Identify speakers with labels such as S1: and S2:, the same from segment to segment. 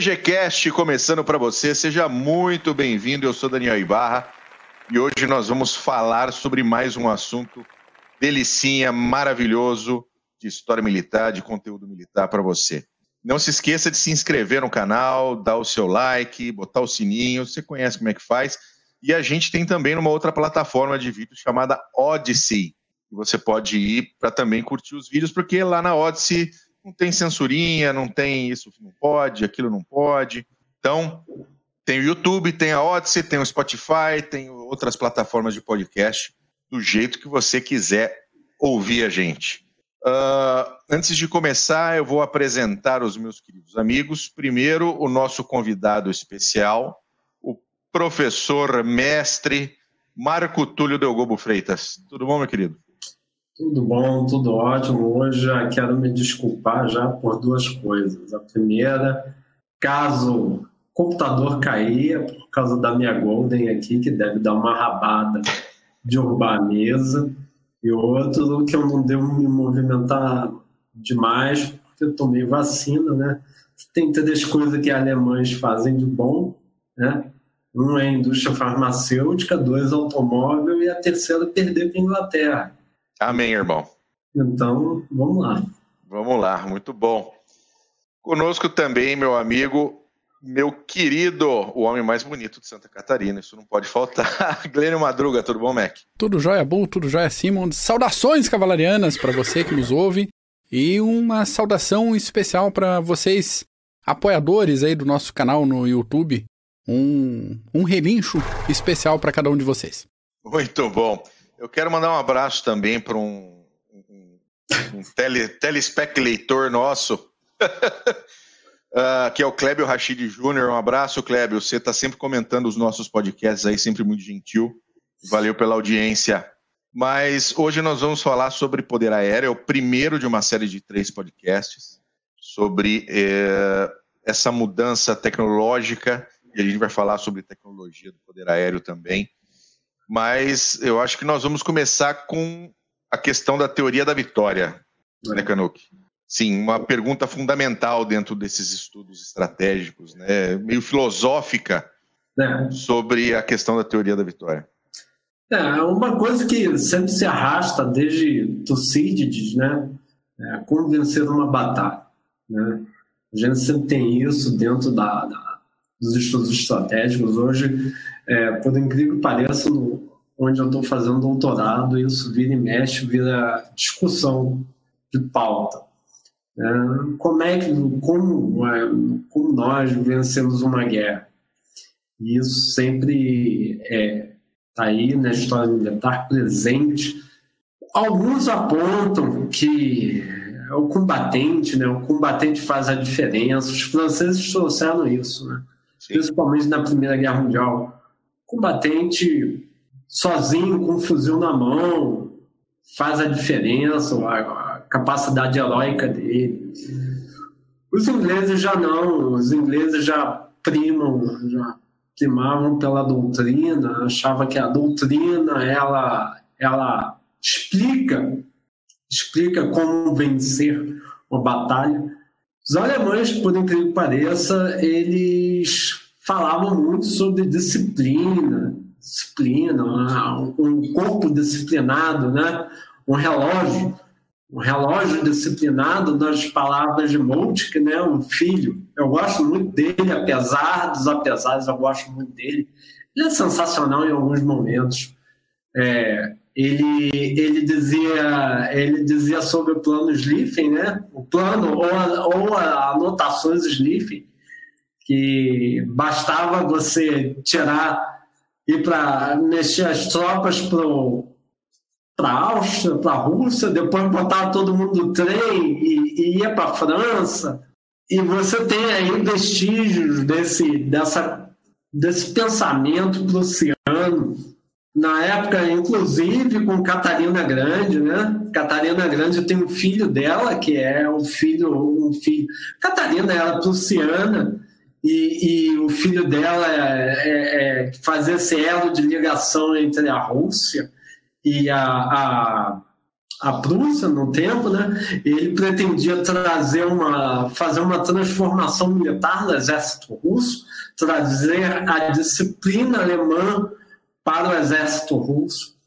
S1: BGCast começando para você, seja muito bem-vindo. Eu sou Daniel Ibarra e hoje nós vamos falar sobre mais um assunto delicinha, maravilhoso de história militar, de conteúdo militar para você. Não se esqueça de se inscrever no canal, dar o seu like, botar o sininho, você conhece como é que faz. E a gente tem também uma outra plataforma de vídeo chamada Odyssey. Você pode ir para também curtir os vídeos, porque lá na Odyssey não tem censurinha, não tem isso não pode, aquilo não pode. Então, tem o YouTube, tem a Odyssey, tem o Spotify, tem outras plataformas de podcast, do jeito que você quiser ouvir a gente. Uh, antes de começar, eu vou apresentar os meus queridos amigos. Primeiro, o nosso convidado especial, o professor mestre Marco Túlio Delgobo Freitas. Tudo bom, meu querido?
S2: Tudo bom, tudo ótimo. Hoje já quero me desculpar já por duas coisas. A primeira, caso o computador cair, é por causa da minha Golden aqui, que deve dar uma rabada, derrubar a mesa. E outro, que eu não devo me movimentar demais, porque eu tomei vacina, né? Tem três coisas que alemães fazem de bom, né? Um é a indústria farmacêutica, dois automóvel e a terceira perder para a Inglaterra.
S1: Amém, irmão.
S2: Então, vamos lá.
S1: Vamos lá, muito bom. Conosco também, meu amigo, meu querido, o homem mais bonito de Santa Catarina, isso não pode faltar. Glênio Madruga, tudo bom, Mac?
S3: Tudo jóia, Bull, tudo jóia, Simon. Saudações cavalarianas para você que nos ouve e uma saudação especial para vocês, apoiadores aí do nosso canal no YouTube. Um, um relincho especial para cada um de vocês.
S1: Muito bom. Eu quero mandar um abraço também para um, um, um tele, nosso, uh, que é o Clébio Rachid Júnior. Um abraço, Clébio. Você está sempre comentando os nossos podcasts aí, sempre muito gentil. Valeu pela audiência. Mas hoje nós vamos falar sobre poder aéreo, é o primeiro de uma série de três podcasts sobre eh, essa mudança tecnológica, e a gente vai falar sobre tecnologia do poder aéreo também mas eu acho que nós vamos começar com a questão da teoria da vitória, né, Canuck? Sim, uma pergunta fundamental dentro desses estudos estratégicos, né, meio filosófica, é. sobre a questão da teoria da vitória.
S2: É, uma coisa que sempre se arrasta desde Tucídides, né, é como vencer uma batalha, né? A gente sempre tem isso dentro da, da dos estudos estratégicos. Hoje, é, por incrível que pareça, no, onde eu estou fazendo doutorado, isso vira e mexe, vira discussão de pauta. É, como é que, como, é, como nós vencemos uma guerra? E isso sempre está é, tá aí na história militar presente. Alguns apontam que o combatente, né? O combatente faz a diferença. Os franceses trouxeram isso, né? Principalmente na Primeira Guerra Mundial combatente sozinho, com um fuzil na mão, faz a diferença, a, capacidade heróica dele. Os ingleses já não, os ingleses já primam, já primavam pela doutrina, achava que a doutrina ela, ela explica, explica como vencer uma batalha. Os alemães, por incrível que pareça, eles falavam muito sobre disciplina, disciplina, um corpo disciplinado, né? um relógio, um relógio disciplinado nas palavras de Moltke, né? um filho. Eu gosto muito dele, apesar dos apesares, eu gosto muito dele. Ele é sensacional em alguns momentos. É, ele, ele, dizia, ele dizia sobre o plano Schlieffen, né? o plano ou, ou anotações Schlieffen, que bastava você tirar e para mexer as tropas para a Áustria, para a Rússia, depois botar todo mundo no trem e, e ia para a França. E você tem aí vestígios desse, dessa, desse pensamento prussiano, na época, inclusive, com Catarina Grande, né? Catarina Grande tem um filho dela, que é um filho, um filho. Catarina era prussiana, e, e o filho dela é, é, é, fazer esse elo de ligação entre a Rússia e a, a, a Prússia no tempo, né? Ele pretendia trazer uma, fazer uma transformação militar no exército russo, trazer a disciplina alemã para o exército russo.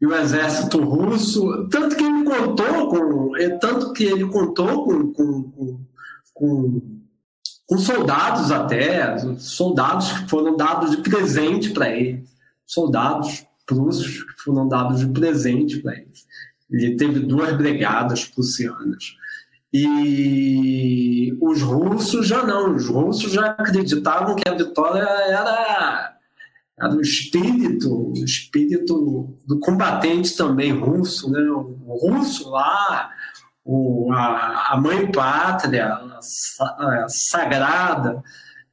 S2: E o exército russo, tanto que ele contou com, tanto que ele contou com, com, com, com soldados até, soldados que foram dados de presente para ele, soldados prússios que foram dados de presente para ele. Ele teve duas brigadas prussianas. E os russos já não, os russos já acreditavam que a vitória era, era o espírito, o espírito do combatente também russo, né? O russo lá, a, mãe pátria, a, sagrada,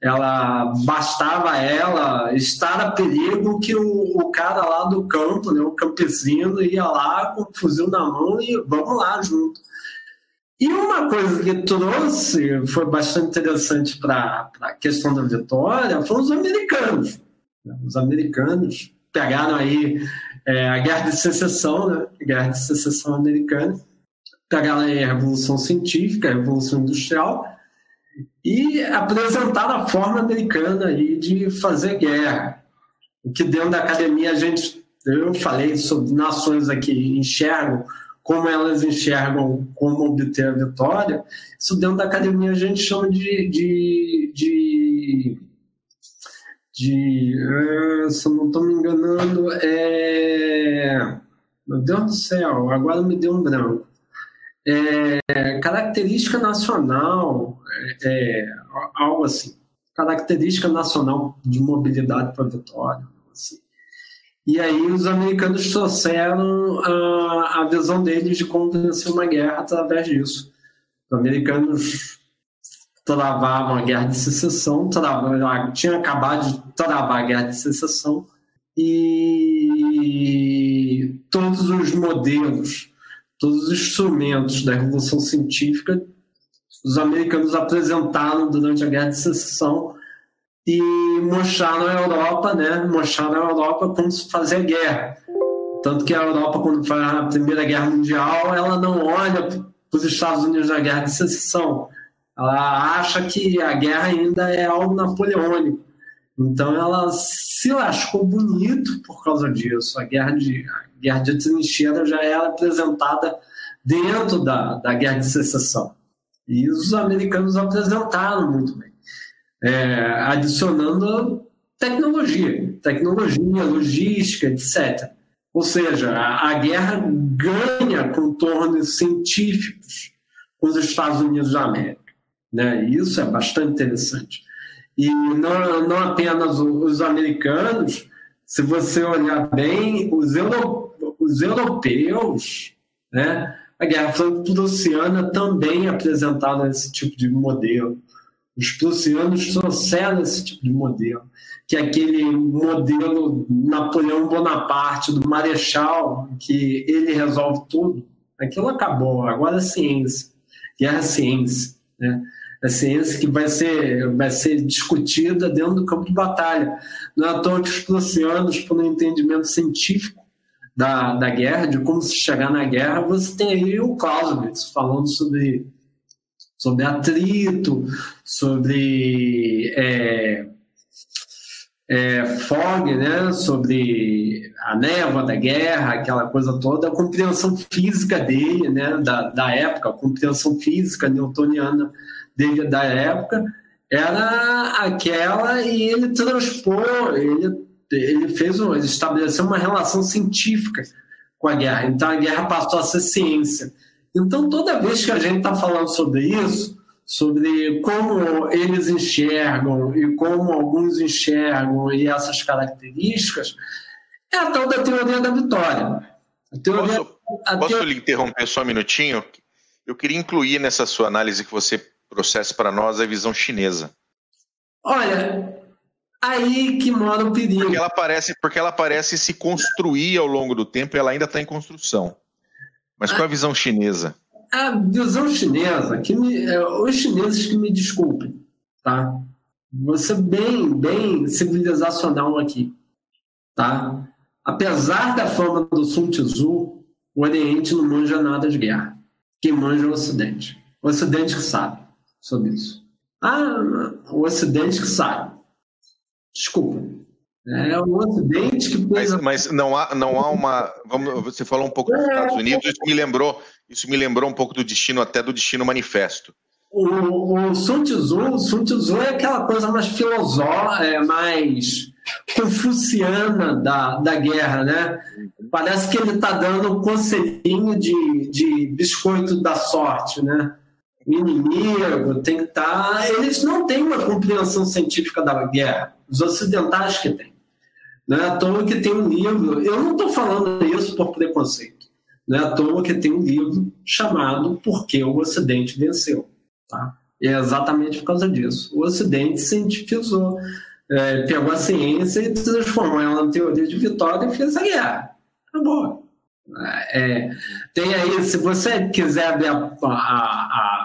S2: ela bastava ela estar a perigo que o, o, cara lá do campo, né, o campesino, ia lá com o fuzil na mão e vamos lá junto. E uma coisa que trouxe, foi bastante interessante para a questão da vitória, foram os americanos. Os americanos pegaram aí é, a Guerra de Secessão, né, Guerra de Secessão americana, pegaram aí a Revolução Científica, a Revolução Industrial, e apresentar a forma americana aí de fazer guerra. O que dentro da academia a gente, eu falei sobre nações aqui enxergam como elas enxergam como obter a vitória, isso dentro da academia a gente chama de, de, de, de uh, se eu não estou me enganando, é... Meu Deus do céu, agora me deu um branco. É, característica nacional, é, é, algo assim. Característica nacional de mobilidade para vitória. Assim. E aí os americanos trouxeram a, a visão deles de como vencer uma guerra através disso. Os americanos travavam a guerra de secessão, travavam, tinha acabado de travar a guerra de secessão e todos os modelos todos os instrumentos da Revolução Científica os americanos apresentaram durante a Guerra de Secessão e mostraram à Europa, né? Mostraram à Europa como se fazia guerra. Tanto que a Europa, quando faz a Primeira Guerra Mundial, ela não olha para os Estados Unidos na Guerra de Secessão. Ela acha que a guerra ainda é algo napoleônico. Então ela se lascou bonito por causa disso. A guerra de, a guerra de trincheira já era apresentada dentro da, da guerra de secessão. E os americanos apresentaram muito bem, é, adicionando tecnologia, tecnologia, logística, etc. Ou seja, a, a guerra ganha contornos científicos com os Estados Unidos da América. Né? Isso é bastante interessante. E não, não apenas os americanos, se você olhar bem, os, euro, os europeus, né, a Guerra Franco-Prussiana também apresentaram esse tipo de modelo. Os prussianos trouxeram esse tipo de modelo, que é aquele modelo Napoleão Bonaparte, do Marechal, que ele resolve tudo. Aquilo acabou, agora é ciência. Guerra é ciência. Né? A ciência que vai ser, vai ser discutida dentro do campo de batalha. Não é à toa que os prussianos, por um entendimento científico da, da guerra, de como se chegar na guerra, você tem aí o Clausewitz falando sobre, sobre atrito, sobre é, é, fog, né, sobre a névoa da guerra, aquela coisa toda, a compreensão física dele, né, da, da época, a compreensão física newtoniana da época era aquela e ele transpôs, ele, ele fez, ele estabeleceu uma relação científica com a guerra. Então a guerra passou a ser ciência. Então toda vez que a gente está falando sobre isso, sobre como eles enxergam e como alguns enxergam e essas características, é a tal da teoria da vitória.
S1: A teoria, posso, a posso teoria... lhe interromper só um minutinho? Eu queria incluir nessa sua análise que você processo para nós é visão chinesa.
S2: Olha, aí que mora o perigo.
S1: Porque ela parece, porque ela parece se construir ao longo do tempo e ela ainda está em construção. Mas qual é a visão chinesa?
S2: A visão chinesa, que me, é, os chineses que me desculpem, tá? Ser bem, bem civilizacional aqui, tá? Apesar da fama do Sun Tzu, o Oriente não manja nada de guerra. Quem manja é o Ocidente. O Ocidente que sabe sobre isso. Ah, o Ocidente que sabe. Desculpa. É o Ocidente que
S1: fez. Mas, mas, não, há, não há uma. Vamos, você falou um pouco dos Estados Unidos, isso me lembrou, isso me lembrou um pouco do destino, até do destino manifesto.
S2: O, o Sun Tzu, o Sun Tzu é aquela coisa mais filosófica, é, mais confuciana da, da guerra, né? Parece que ele está dando um conselhinho de, de biscoito da sorte, né? Inimigo tem que estar. Tá... Eles não têm uma compreensão científica da guerra, os ocidentais que têm. Não é à toa que tem um livro, eu não estou falando isso por preconceito, não é à toa que tem um livro chamado Por que o Ocidente Venceu. Tá? E é exatamente por causa disso. O Ocidente cientificizou, é, pegou a ciência e transformou ela em teoria de vitória e fez a guerra. Acabou. É, tem aí, se você quiser abrir a, a, a,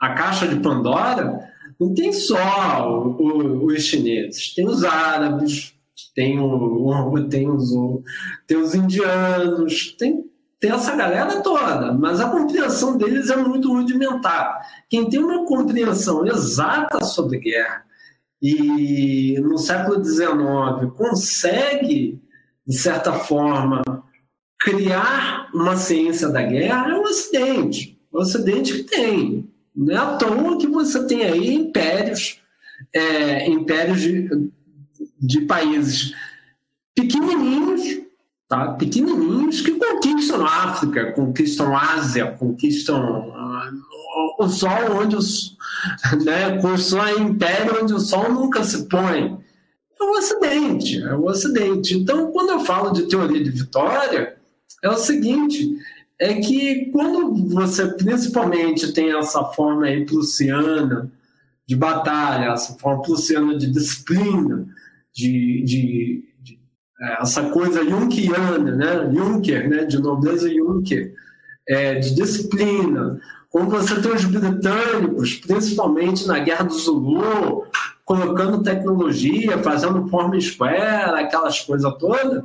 S2: a caixa de Pandora, não tem só o, o, os chineses, tem os árabes, tem, o, tem, os, tem os indianos, tem, tem essa galera toda, mas a compreensão deles é muito rudimentar. Quem tem uma compreensão exata sobre guerra e no século XIX consegue, de certa forma, criar uma ciência da guerra é o Ocidente. O Ocidente que tem. Não é à toa que você tem aí impérios, é, impérios de, de países pequenininhos, tá? pequenininhos que conquistam a África, conquistam a Ásia, conquistam uh, o sol onde os né, constrói império onde o sol nunca se põe. É o Ocidente, é o Ocidente. Então, quando eu falo de teoria de vitória, é o seguinte: é que quando você principalmente tem essa forma aí prussiana de batalha, essa forma prussiana de disciplina, de, de, de é, essa coisa junkiana, né? Junker, né? de nobreza Junker, é, de disciplina. Quando você tem os britânicos, principalmente na Guerra do Zulu, colocando tecnologia, fazendo forma square, aquelas coisas todas,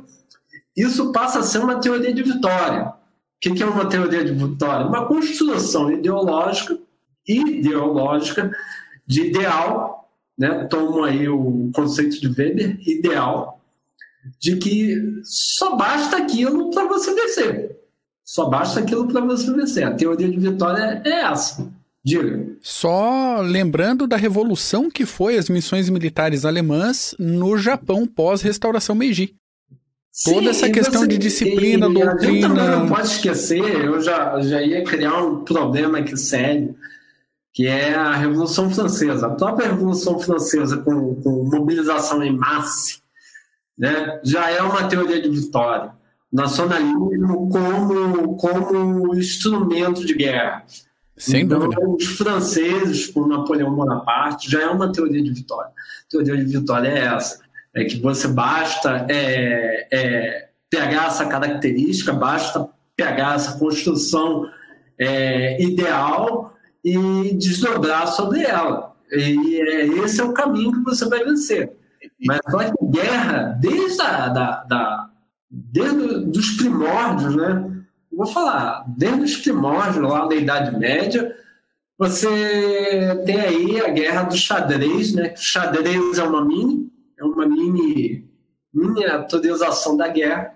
S2: isso passa a ser uma teoria de vitória. O que é uma teoria de vitória? Uma construção ideológica, ideológica de ideal né, tomam aí o conceito de Weber, ideal, de que só basta aquilo para você vencer. Só basta aquilo para você vencer. A teoria de vitória é essa. Diga.
S3: Só lembrando da revolução que foi as missões militares alemãs no Japão pós-restauração Meiji. Sim, Toda essa questão você, de disciplina, e, doutrina. A gente também
S2: não pode esquecer, eu já, já ia criar um problema aqui sério que é a Revolução Francesa. A própria Revolução Francesa, com, com mobilização em massa, né, já é uma teoria de vitória. Nacionalismo como, como instrumento de guerra.
S3: Sem então, dúvida.
S2: Os franceses, com Napoleão Bonaparte, já é uma teoria de vitória. A teoria de vitória é essa: é que você basta é, é, pegar essa característica, basta pegar essa construção é, ideal e desdobrar sobre ela. E é, esse é o caminho que você vai vencer. Mas que guerra, desde a, da, da, desde os primórdios, né? vou falar, desde os primórdios lá da Idade Média, você tem aí a guerra do xadrez, né? O xadrez é uma mini, é uma mini miniaturização da guerra.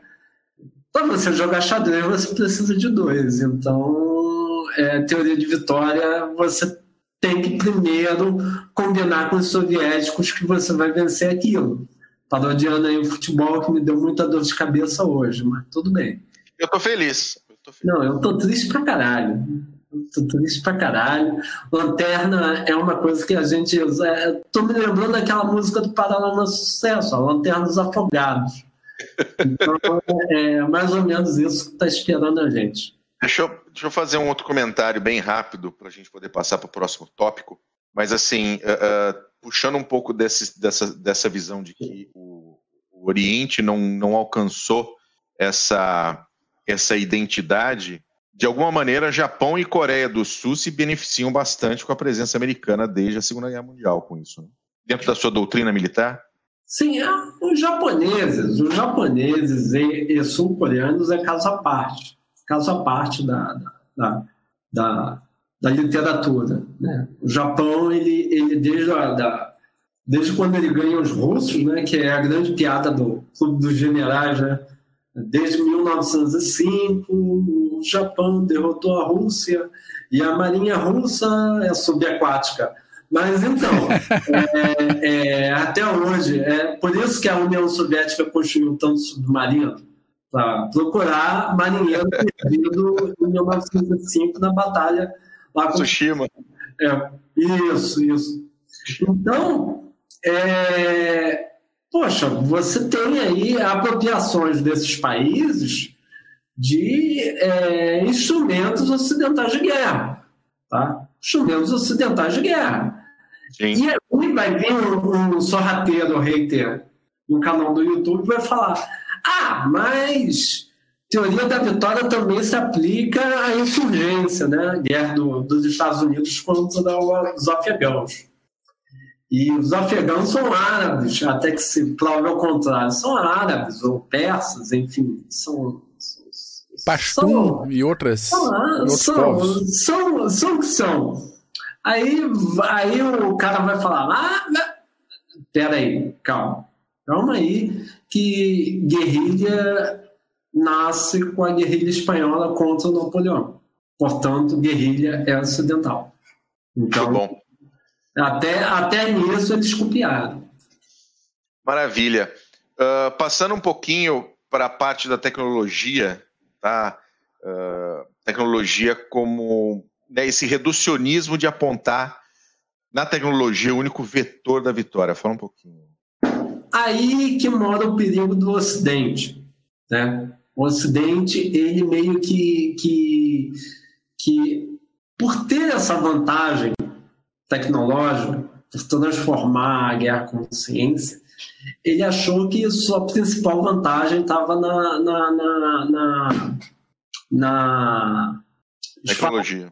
S2: Para você jogar xadrez, você precisa de dois. Então, é, teoria de vitória, você tem que primeiro combinar com os soviéticos que você vai vencer aquilo. Parodiando aí o futebol que me deu muita dor de cabeça hoje, mas tudo bem.
S1: Eu tô feliz. Eu tô feliz.
S2: Não, eu tô triste pra caralho. Tô triste pra caralho. Lanterna é uma coisa que a gente. É, tô me lembrando daquela música do Paralama Sucesso, a Lanterna dos Afogados. Então é, é mais ou menos isso que está esperando a gente.
S1: Deixa eu, deixa eu fazer um outro comentário bem rápido para a gente poder passar para o próximo tópico. Mas, assim, uh, uh, puxando um pouco desse, dessa, dessa visão de que o, o Oriente não, não alcançou essa, essa identidade, de alguma maneira, Japão e Coreia do Sul se beneficiam bastante com a presença americana desde a Segunda Guerra Mundial com isso. Né? Dentro da sua doutrina militar?
S2: Sim, os japoneses, os japoneses e, e sul-coreanos é caso à parte caso à parte da, da, da, da literatura. Né? O Japão, ele, ele desde, a, da, desde quando ele ganha os russos, né, que é a grande piada do Clube dos Generais, né? Desde 1905, o Japão derrotou a Rússia e a marinha russa é subaquática. Mas então, é, é, até hoje, é por isso que a União Soviética construiu tanto submarino para procurar marinheiro perdido em 1905 na batalha
S1: lá com Tsushima.
S2: É, isso, isso. Então, é, poxa, você tem aí apropriações desses países de é, instrumentos ocidentais de guerra, tá? Instrumentos ocidentais de guerra. Sim. E aí vai vir um, um sorrateiro hater no canal do YouTube vai falar: ah, mas teoria da vitória também se aplica à insurgência, né? A guerra do, dos Estados Unidos contra os afegãos. E os afegãos são árabes, até que se prove ao contrário, são árabes ou persas, enfim, são.
S3: Pastum e outras.
S2: São, são, são, são o que são. Aí, aí o cara vai falar: ah, peraí, calma, calma aí, que guerrilha nasce com a guerrilha espanhola contra o Napoleão. Portanto, guerrilha é ocidental. Então, bom. Até, até nisso eles copiaram.
S1: Maravilha. Uh, passando um pouquinho para a parte da tecnologia, tá? Uh, tecnologia como né, esse reducionismo de apontar na tecnologia o único vetor da vitória. Fala um pouquinho.
S2: Aí que mora o perigo do Ocidente. Né? O Ocidente, ele meio que, que, que por ter essa vantagem tecnológica, por transformar a guerra com ciência, ele achou que sua principal vantagem estava na, na, na, na, na
S1: tecnologia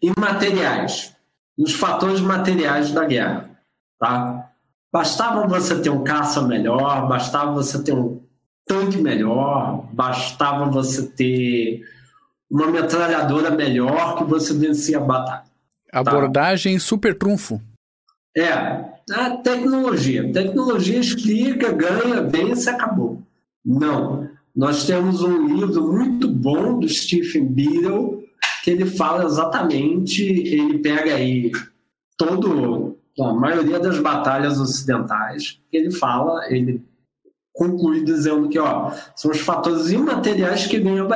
S2: imateriais, nos fatores materiais da guerra, tá? Bastava você ter um caça melhor, bastava você ter um tanque melhor, bastava você ter uma metralhadora melhor que você vencia a batalha.
S3: Tá? Abordagem tá? super trunfo.
S2: É, a tecnologia. Tecnologia explica, ganha, vence, acabou. Não. Nós temos um livro muito bom do Stephen Beadle que ele fala exatamente, ele pega aí todo a maioria das batalhas ocidentais, ele fala, ele conclui dizendo que ó, são os fatores imateriais que ganham,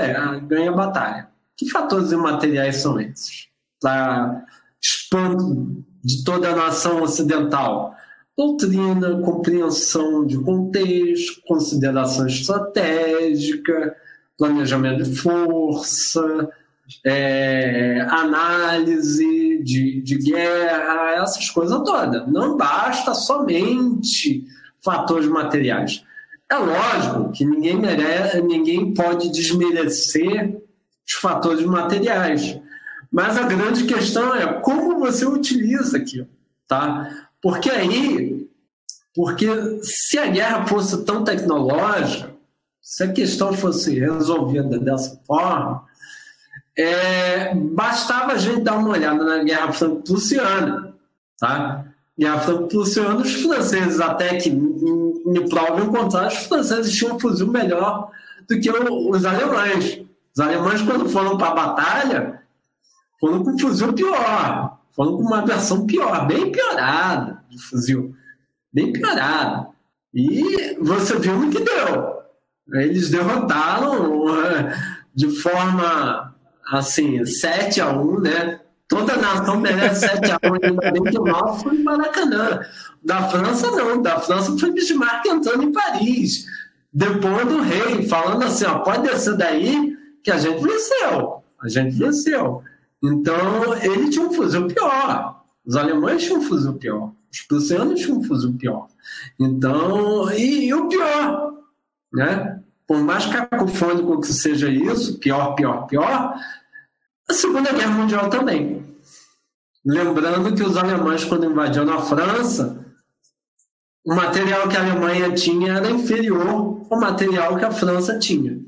S2: ganham a batalha. Que fatores imateriais são esses? Para espanto de toda a nação ocidental. Doutrina, compreensão de contexto, consideração estratégica, planejamento de força, é, análise de, de guerra, essas coisas todas. Não basta somente fatores materiais. É lógico que ninguém merece, ninguém pode desmerecer os fatores materiais. Mas a grande questão é como você utiliza aquilo, tá? Porque aí, porque se a guerra fosse tão tecnológica, se a questão fosse resolvida dessa forma, é, bastava a gente dar uma olhada na Guerra Franco-Prussiana, tá? Guerra Franco-Prussiana, os franceses, até que me provem o contrário, os franceses tinham um fuzil melhor do que os alemães. Os alemães, quando foram para a batalha, foram com um fuzil pior, foram com uma versão pior, bem piorada de fuzil, bem piorada. E você viu no que deu. Eles derrotaram de forma assim, 7 a 1 né? Toda nação merece 7 a 1 ainda bem que o nosso foi em Maracanã. Da França, não. Da França foi Bismarck entrando em Paris. Depois do rei, falando assim, ó, pode descer daí que a gente venceu. A gente venceu. Então, ele tinha um fuzil pior. Os alemães tinham um fuzil pior. Os prussianos tinham um fuzil pior. Então, e, e o pior, né? por mais cacofônico que seja isso, pior, pior, pior, a Segunda Guerra Mundial também. Lembrando que os alemães, quando invadiram a França, o material que a Alemanha tinha era inferior ao material que a França tinha.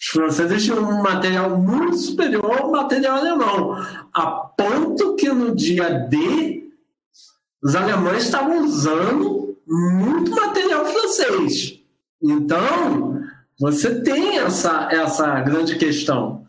S2: Os franceses tinham um material muito superior ao material alemão, a ponto que no dia D os alemães estavam usando muito material francês. Então, você tem essa, essa grande questão.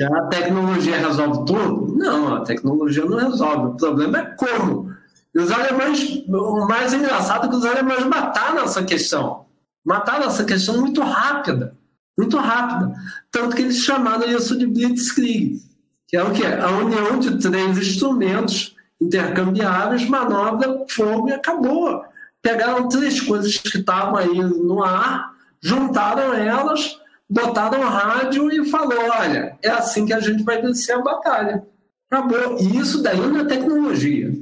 S2: A tecnologia resolve tudo? Não, a tecnologia não resolve. O problema é como. E os alemães, o mais engraçado é que os alemães mataram essa questão. Mataram essa questão muito rápida. Muito rápida. Tanto que eles chamaram isso de Blitzkrieg, que é o quê? A união de três instrumentos intercambiáveis, manobra, fogo e acabou. Pegaram três coisas que estavam aí no ar, juntaram elas, botaram rádio e falou: olha, é assim que a gente vai vencer a batalha. Acabou. E isso daí não é tecnologia.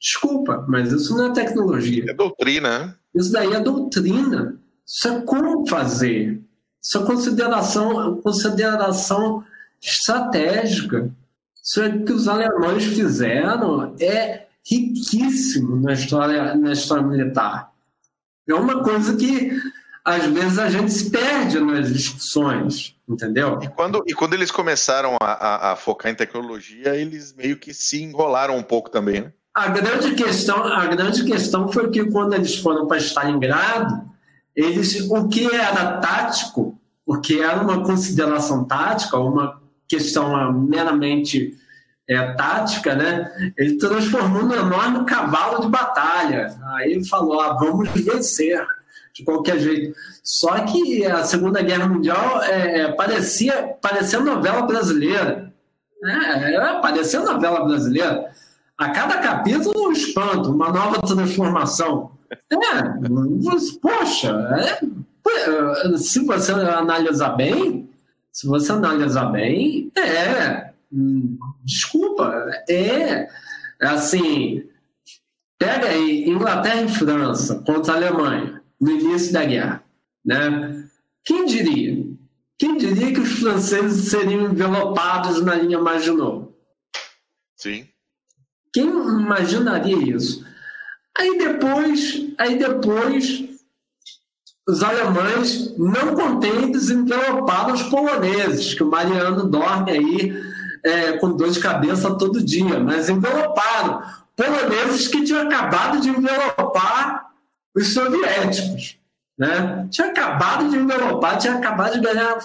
S2: Desculpa, mas isso não é tecnologia.
S1: É doutrina, né?
S2: Isso daí é doutrina. Isso é como fazer. Isso é consideração, consideração estratégica. Isso é que os alemães fizeram é riquíssimo na história, na história militar. É uma coisa que às vezes a gente se perde nas discussões, entendeu?
S1: E quando, e quando eles começaram a, a, a focar em tecnologia, eles meio que se enrolaram um pouco também, né?
S2: A grande questão, a grande questão foi que quando eles foram para Stalingrado, eles, o que era tático, o que era uma consideração tática, uma questão meramente é, tática, né? Ele transformou no enorme cavalo de batalha. Aí ele falou: ah, vamos vencer de qualquer jeito. Só que a Segunda Guerra Mundial é, é parecia, parecia novela brasileira. É, é, parecia novela brasileira. A cada capítulo um espanto, uma nova transformação. É, poxa, é, se você analisar bem, se você analisar bem, é. Hum, desculpa, é. Assim, pega aí Inglaterra e França contra a Alemanha no início da guerra. Né? Quem diria? Quem diria que os franceses seriam envelopados na linha Maginot?
S1: Sim.
S2: Quem imaginaria isso? Aí depois, aí depois, os alemães, não contentes, enveloparam os poloneses, que o Mariano dorme aí é, com dor de cabeça todo dia, mas enveloparam. Poloneses que tinham acabado de envelopar os soviéticos. Né? Tinha acabado de envelopar, tinha acabado de ganhar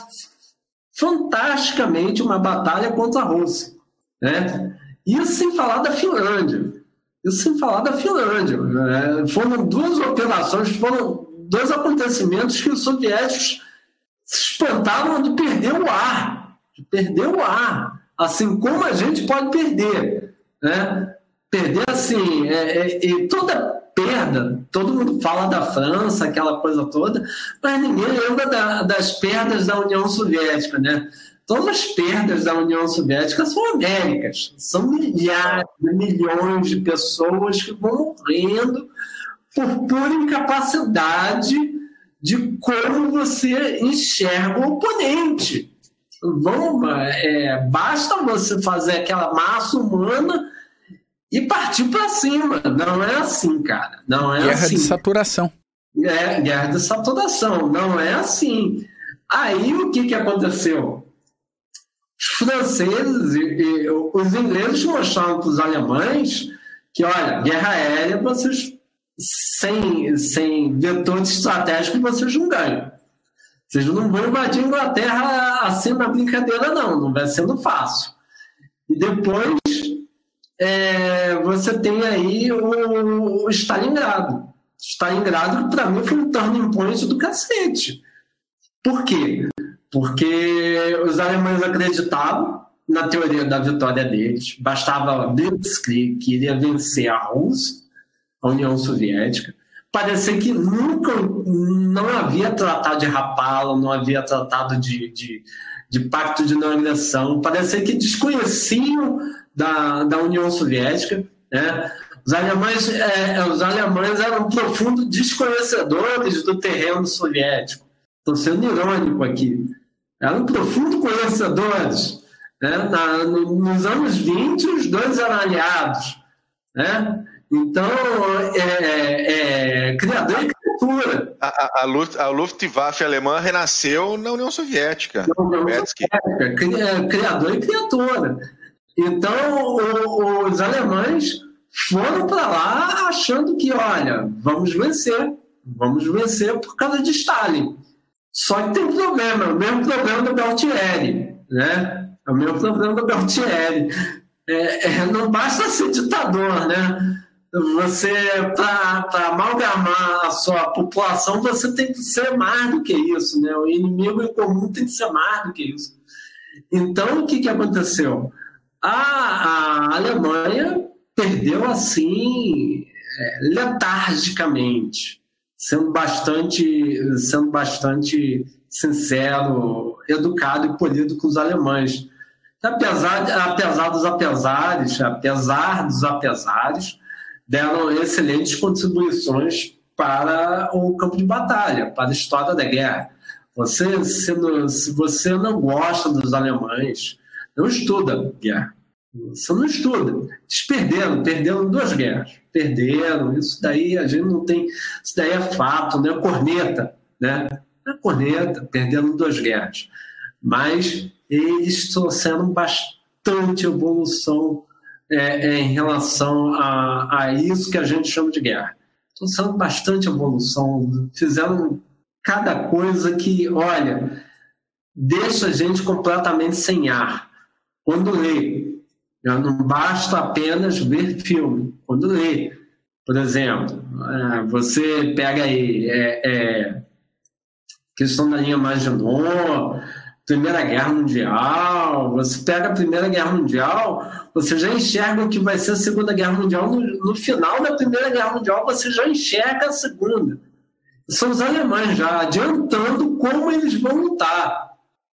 S2: fantasticamente uma batalha contra a Rússia. Né? Isso sem falar da Finlândia. Isso sem falar da Finlândia. Né? Foram duas operações, foram dois acontecimentos que os soviéticos se espantaram de perder o ar. De perder o ar. Assim como a gente pode perder. Né? Perder assim, é, é, toda perda. Todo mundo fala da França, aquela coisa toda, mas ninguém lembra da, das perdas da União Soviética, né? Todas as perdas da União Soviética são américas, são milhares, milhões de pessoas que vão morrendo por pura incapacidade de como você enxerga o oponente. Vamos, é, basta você fazer aquela massa humana e partir para cima. Não é assim, cara. Não é
S3: guerra
S2: assim.
S3: De saturação.
S2: É, guerra de saturação. Não é assim. Aí o que, que aconteceu? Franceses e, e os ingleses mostraram para os alemães que, olha, guerra aérea, vocês, sem, sem vetor estratégico, vocês não ganham. Vocês não vão invadir a Inglaterra assim na brincadeira, não. Não vai sendo fácil. E depois é, você tem aí o, o Stalingrado. Stalingrado, para mim, foi um turning point do cacete. Por quê? Porque os alemães acreditavam na teoria da vitória deles. Bastava Blitzkrieg, que iria vencer a Rússia, a União Soviética. Parecia que nunca não havia tratado de rapalo, não havia tratado de, de, de pacto de não agressão. Parecia que desconheciam da, da União Soviética. Né? Os, alemães, é, é, os alemães eram profundos desconhecedores do terreno soviético. Estou sendo irônico aqui. Eram profundos conhecedores. Né? Na, no, nos anos 20, os dois eram aliados. Né? Então, é, é, é criador e criatura.
S1: A, a, a, Luft, a Luftwaffe alemã renasceu na União Soviética. Na União
S2: Soviética, criador e criatura. Então, o, os alemães foram para lá achando que, olha, vamos vencer, vamos vencer por causa de Stalin. Só que tem um problema, o mesmo problema do Galtieri, né? É o mesmo problema do Galtieri. É, é, não basta ser ditador, né? Você, para amalgamar a sua população, você tem que ser mais do que isso, né? O inimigo em comum tem que ser mais do que isso. Então, o que, que aconteceu? A, a Alemanha perdeu assim é, letargicamente, sendo bastante, sendo bastante sincero, educado e polido com os alemães. Apesar, apesar dos apesares, apesar dos apesares, deram excelentes contribuições para o campo de batalha, para a história da guerra. Você, se, se você não gosta dos alemães, não estuda guerra. Você não estuda. Eles perderam, perderam duas guerras. Perderam, isso daí a gente não tem. Isso daí é fato, né? Corneta, né? É corneta, perderam duas guerras. Mas eles trouxeram bastante evolução é, é, em relação a, a isso que a gente chama de guerra. Trouxeram bastante evolução, fizeram cada coisa que, olha, deixa a gente completamente sem ar. Quando lê, não basta apenas ver filme. Quando lê, por exemplo, é, você pega aí é, é, questão da linha Maginot, Primeira Guerra Mundial, você pega a Primeira Guerra Mundial, você já enxerga o que vai ser a Segunda Guerra Mundial. No, no final da Primeira Guerra Mundial, você já enxerga a Segunda. São os alemães já adiantando como eles vão lutar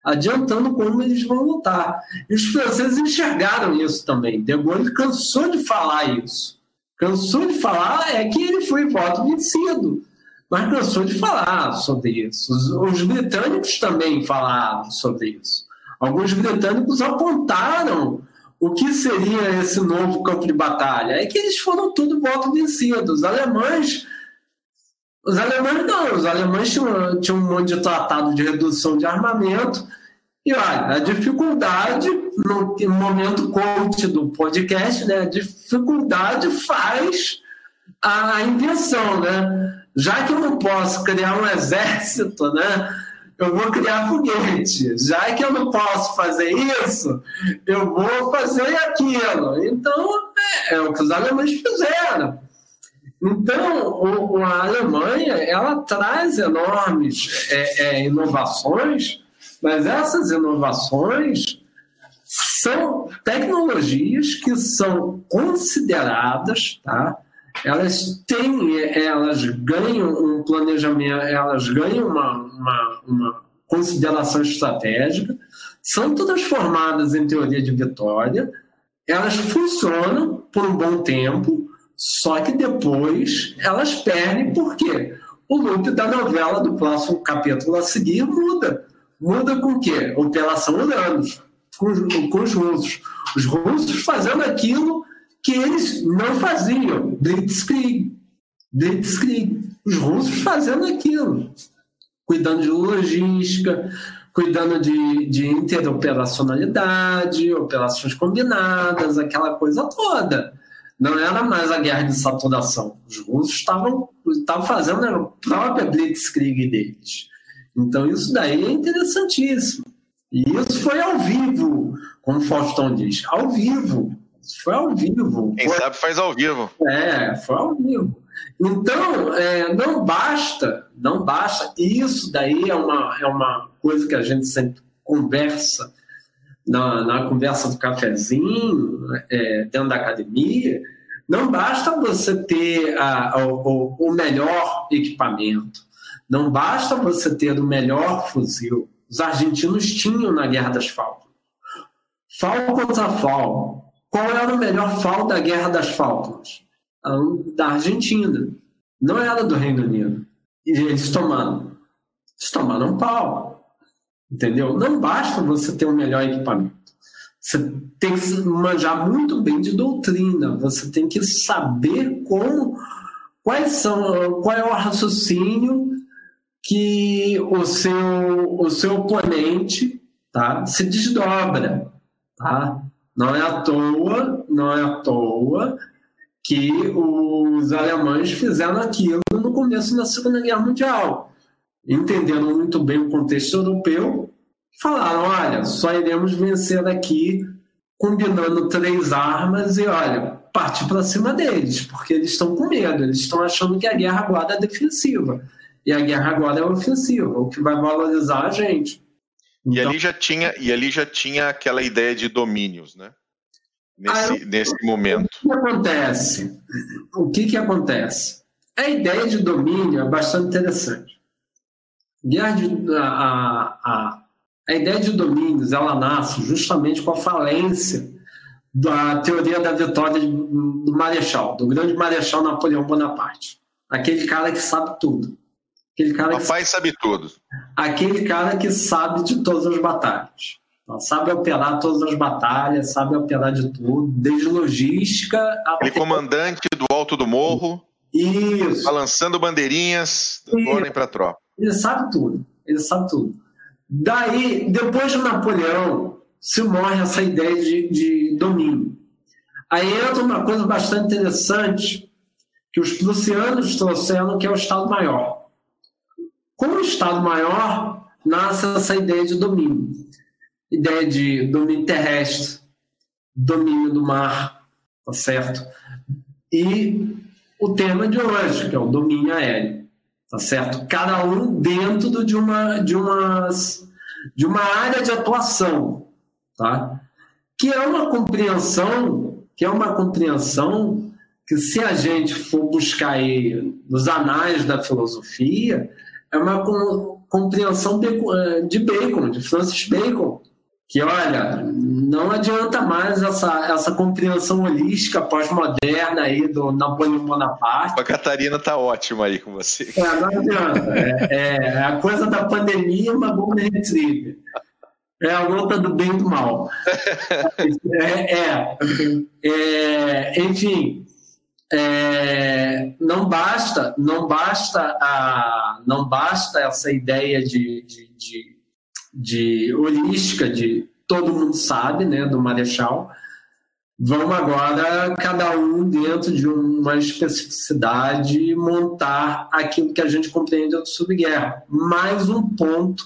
S2: adiantando como eles vão lutar. E os franceses enxergaram isso também. De Gaulle cansou de falar isso. Cansou de falar é que ele foi voto vencido, mas cansou de falar sobre isso. Os, os britânicos também falaram sobre isso. Alguns britânicos apontaram o que seria esse novo campo de batalha. É que eles foram tudo voto vencido. Os alemães os alemães não, os alemães tinham, tinham um monte de tratado de redução de armamento. E olha, a dificuldade, no, momento coach do podcast, né? A dificuldade faz a invenção, né? Já que eu não posso criar um exército, né? Eu vou criar foguete. Já que eu não posso fazer isso, eu vou fazer aquilo. Então, é, é o que os alemães fizeram. Então, o, a Alemanha ela traz enormes é, é, inovações, mas essas inovações são tecnologias que são consideradas, tá? Elas têm, elas ganham um planejamento, elas ganham uma, uma, uma consideração estratégica, são transformadas em teoria de vitória, elas funcionam por um bom tempo, só que depois elas perdem, por quê? O loop da novela do próximo capítulo a seguir muda. Muda com o quê? Operação Uranus, com, com os russos. Os russos fazendo aquilo que eles não faziam. Blitzkrieg. Blitzkrieg. Os russos fazendo aquilo. Cuidando de logística, cuidando de, de interoperacionalidade, operações combinadas, aquela coisa toda não era mais a guerra de saturação. Os russos estavam, fazendo a própria blitzkrieg deles. Então isso daí é interessantíssimo. E isso foi ao vivo, como o Faustão diz, ao vivo. Isso foi ao vivo.
S1: Quem
S2: foi...
S1: sabe faz ao vivo.
S2: É, foi ao vivo. Então, é, não basta, não basta. Isso daí é uma, é uma coisa que a gente sempre conversa na, na conversa do cafezinho, é, dentro da academia, não basta você ter a, o, o melhor equipamento, não basta você ter o melhor fuzil. Os argentinos tinham na Guerra das Falcons. FAL contra FAL. Qual era o melhor FAL da Guerra das Falcons? Da Argentina. Não era do Reino Unido. E eles tomaram. Eles tomaram pau. Entendeu? Não basta você ter o um melhor equipamento. Você tem que manjar muito bem de doutrina, você tem que saber como, quais são, qual é o raciocínio que o seu, o seu oponente tá, se desdobra. Tá? Não é à toa, não é à toa que os alemães fizeram aquilo no começo da Segunda Guerra Mundial, entendendo muito bem o contexto europeu, falaram: olha, só iremos vencer aqui combinando três armas e olha, partir para cima deles, porque eles estão com medo, eles estão achando que a guerra agora é defensiva e a guerra agora é ofensiva, o que vai valorizar a gente.
S1: E então, ali já tinha e ali já tinha aquela ideia de domínios, né? Nesse, aí, nesse momento.
S2: O que acontece? O que, que acontece? A ideia de domínio é bastante interessante. Guerra de, a, a, a ideia de domínios ela nasce justamente com a falência da teoria da vitória do Marechal, do grande Marechal Napoleão Bonaparte. Aquele cara que sabe tudo.
S1: Aquele cara Papai que, sabe tudo.
S2: Aquele cara que sabe de todas as batalhas. Sabe operar todas as batalhas, sabe operar de tudo, desde logística.
S1: Aquele comandante do alto do morro.
S2: Isso.
S1: Balançando bandeirinhas, dando ordem para a tropa.
S2: Ele sabe tudo. Ele sabe tudo. Daí, depois de Napoleão, se morre essa ideia de, de domínio. Aí entra uma coisa bastante interessante que os prussianos trouxeram, que é o Estado-Maior. Com o Estado-Maior, nasce essa ideia de domínio. Ideia de domínio terrestre, domínio do mar, tá certo? E o tema de hoje, que é o domínio aéreo tá certo? Cada um dentro de uma de umas de uma área de atuação, tá? Que é uma compreensão, que é uma compreensão que se a gente for buscar aí nos anais da filosofia, é uma compreensão de Bacon, de Francis Bacon, que olha, não adianta mais essa, essa compreensão holística pós-moderna aí do Napoleão Bonaparte.
S1: A Catarina tá ótima aí com você.
S2: É, não adianta. É, é a coisa da pandemia, uma Golden Retriever. É a luta do bem e do mal. É, é, é enfim, é, não basta, não basta a, não basta essa ideia de, de, de de holística, de todo mundo sabe, né, do Marechal. Vamos agora, cada um dentro de uma especificidade, montar aquilo que a gente compreende sobre guerra. Mais um ponto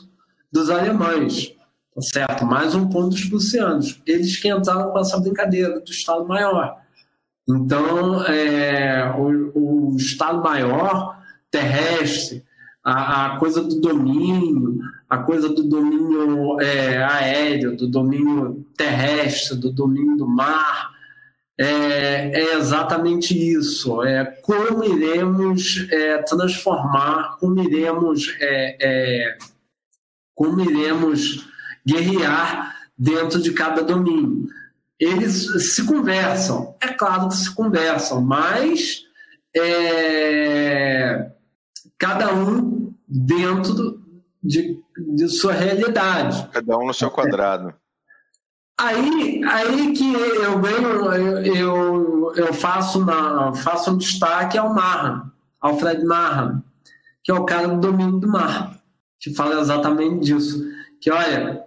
S2: dos alemães, tá certo? Mais um ponto dos prussianos. Eles que entraram com essa brincadeira do Estado-Maior. Então, é, o, o Estado-Maior terrestre, a, a coisa do domínio, a coisa do domínio é, aéreo, do domínio terrestre, do domínio do mar, é, é exatamente isso. É como iremos é, transformar, como iremos, é, é, como iremos guerrear dentro de cada domínio. Eles se conversam, é claro que se conversam, mas é, cada um dentro de, de sua realidade.
S1: Cada um no seu quadrado.
S2: Aí, aí que eu ganho, eu, eu faço, uma, faço um destaque ao Marham, Alfred Marham, que é o cara do domínio do mar, que fala exatamente disso. Que olha,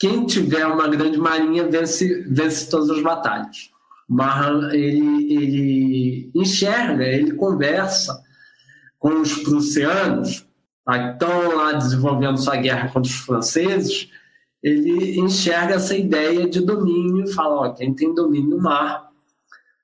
S2: quem tiver uma grande marinha vence, vence todas as batalhas. Marham, ele, ele enxerga, ele conversa com os prussianos? Estão lá desenvolvendo sua guerra contra os franceses, ele enxerga essa ideia de domínio e fala: ó, quem tem domínio no mar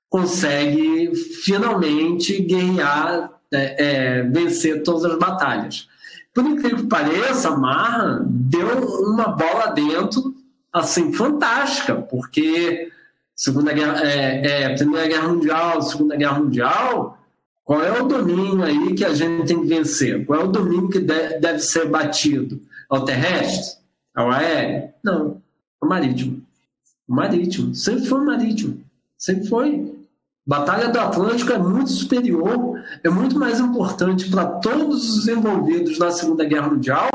S2: consegue finalmente guerrear, é, é, vencer todas as batalhas. Por incrível que pareça, Marra deu uma bola dentro, assim, fantástica, porque Segunda Guerra, é, é, Primeira Guerra Mundial, Segunda Guerra Mundial, qual é o domínio aí que a gente tem que vencer? Qual é o domínio que deve ser batido? É o terrestre? É o aéreo? Não, o marítimo. O marítimo. Sempre foi marítimo. Sempre foi. Batalha do Atlântico é muito superior, é muito mais importante para todos os envolvidos na Segunda Guerra Mundial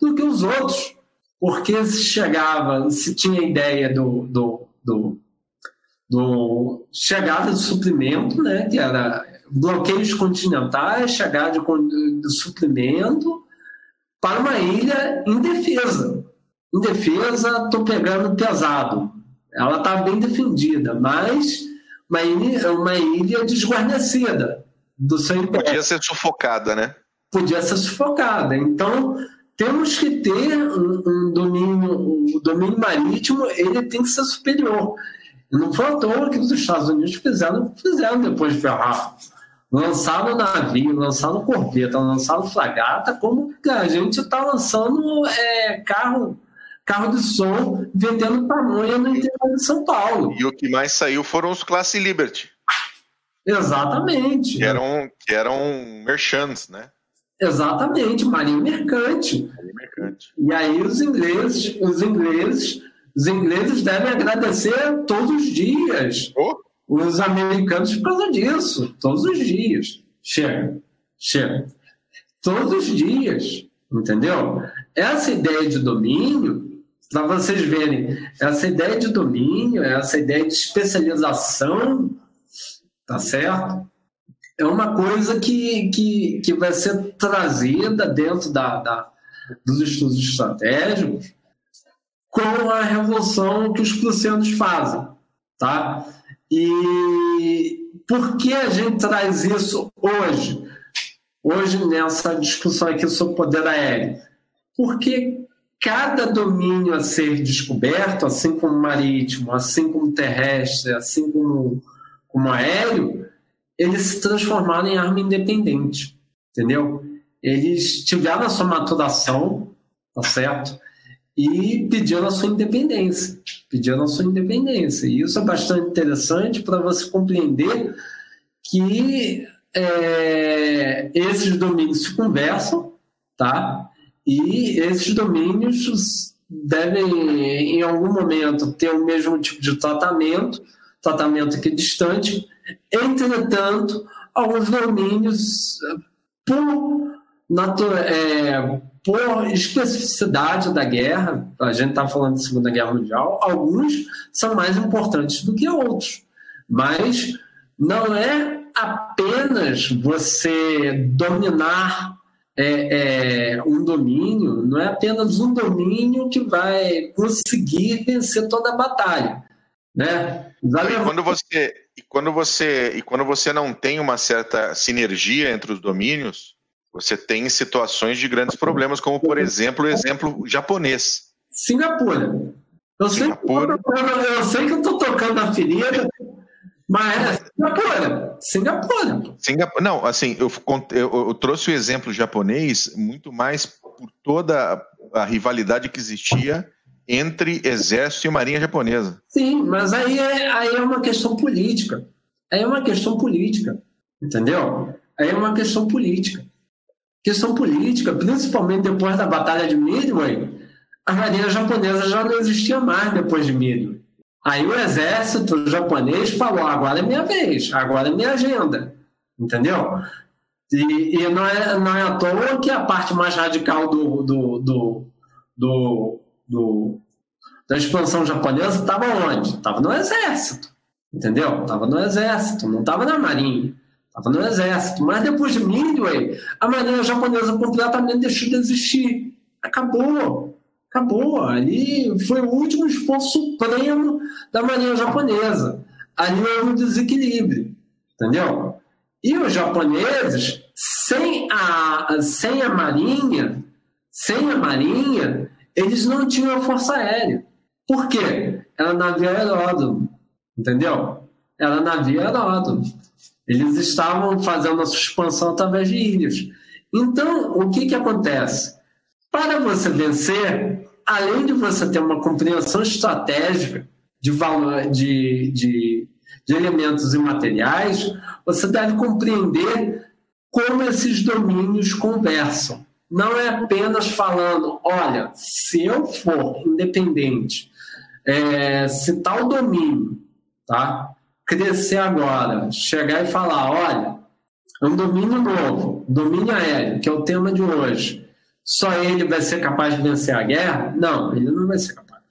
S2: do que os outros. Porque se chegava, se tinha ideia do, do do, do chegada de suprimento, né, que era bloqueios continentais, chegada de, de suprimento para uma ilha indefesa. Indefesa, estou pegando pesado. Ela está bem defendida, mas uma ilha, uma ilha desguarnecida do seu
S1: império. Podia ser sufocada, né?
S2: Podia ser sufocada. Então, temos que ter um, um domínio, o um domínio marítimo, ele tem que ser superior. Não foi à toa que os Estados Unidos fizeram fizeram depois de Ferrar. Lançaram navio, lançaram corveta, lançaram fragata, como a gente está lançando é, carro, carro de som vendendo pamonha no interior de São Paulo.
S1: E o que mais saiu foram os Classe Liberty.
S2: Exatamente.
S1: Que eram, que eram merchants, né?
S2: Exatamente, marinha mercante.
S1: Marinha mercante.
S2: E aí os ingleses, os ingleses, os ingleses devem agradecer todos os dias oh. Os americanos por causa disso, todos os dias. Chega, chega. Todos os dias, entendeu? Essa ideia de domínio, para vocês verem, essa ideia de domínio, essa ideia de especialização, tá certo? é uma coisa que, que, que vai ser trazida dentro da, da, dos estudos estratégicos com a revolução que os prussianos fazem. Tá? E por que a gente traz isso hoje? Hoje, nessa discussão aqui sobre poder aéreo. Porque cada domínio a ser descoberto, assim como marítimo, assim como terrestre, assim como, como aéreo, eles se transformaram em arma independente, entendeu? Eles tiveram a sua maturação, tá certo? E pediram a sua independência, pediram a sua independência. E isso é bastante interessante para você compreender que é, esses domínios se conversam, tá? E esses domínios devem, em algum momento, ter o mesmo tipo de tratamento, tratamento que é distante, Entretanto, alguns domínios, por, é, por especificidade da guerra, a gente está falando de Segunda Guerra Mundial, alguns são mais importantes do que outros. Mas não é apenas você dominar é, é, um domínio, não é apenas um domínio que vai conseguir vencer toda a batalha. Né?
S1: E quando você e quando você e quando você não tem uma certa sinergia entre os domínios, você tem situações de grandes problemas, como por exemplo o exemplo japonês.
S2: Singapura. Eu sei, Singapura. Que, eu, eu sei que eu estou tocando a ferida, mas é Singapura. Singapura.
S1: Singapura. Não, assim, eu, eu, eu trouxe o exemplo japonês muito mais por toda a rivalidade que existia entre exército e marinha japonesa.
S2: Sim, mas aí é, aí é uma questão política. Aí é uma questão política, entendeu? Aí é uma questão política. Questão política, principalmente depois da Batalha de Midway, a marinha japonesa já não existia mais depois de Midway. Aí o exército japonês falou: agora é minha vez, agora é minha agenda, entendeu? E, e não, é, não é à toa que a parte mais radical do, do, do, do do, da expansão japonesa estava onde? Estava no exército, entendeu? Estava no exército, não estava na marinha, estava no exército. Mas depois de Midway, a marinha japonesa completamente deixou de existir. Acabou, acabou. Ali foi o último esforço supremo da marinha japonesa. Ali houve um desequilíbrio, entendeu? E os japoneses, sem a, sem a marinha, sem a marinha, eles não tinham a força aérea. Por quê? Era navio aeródromo, entendeu? Era navio aeródromo. Eles estavam fazendo a suspensão através de ilhas. Então, o que, que acontece? Para você vencer, além de você ter uma compreensão estratégica de, valor, de, de, de elementos e materiais, você deve compreender como esses domínios conversam não é apenas falando, olha, se eu for independente, é, se tal domínio, tá? Crescer agora, chegar e falar, olha, é um domínio novo, domínio aéreo, que é o tema de hoje. Só ele vai ser capaz de vencer a guerra? Não, ele não vai ser capaz.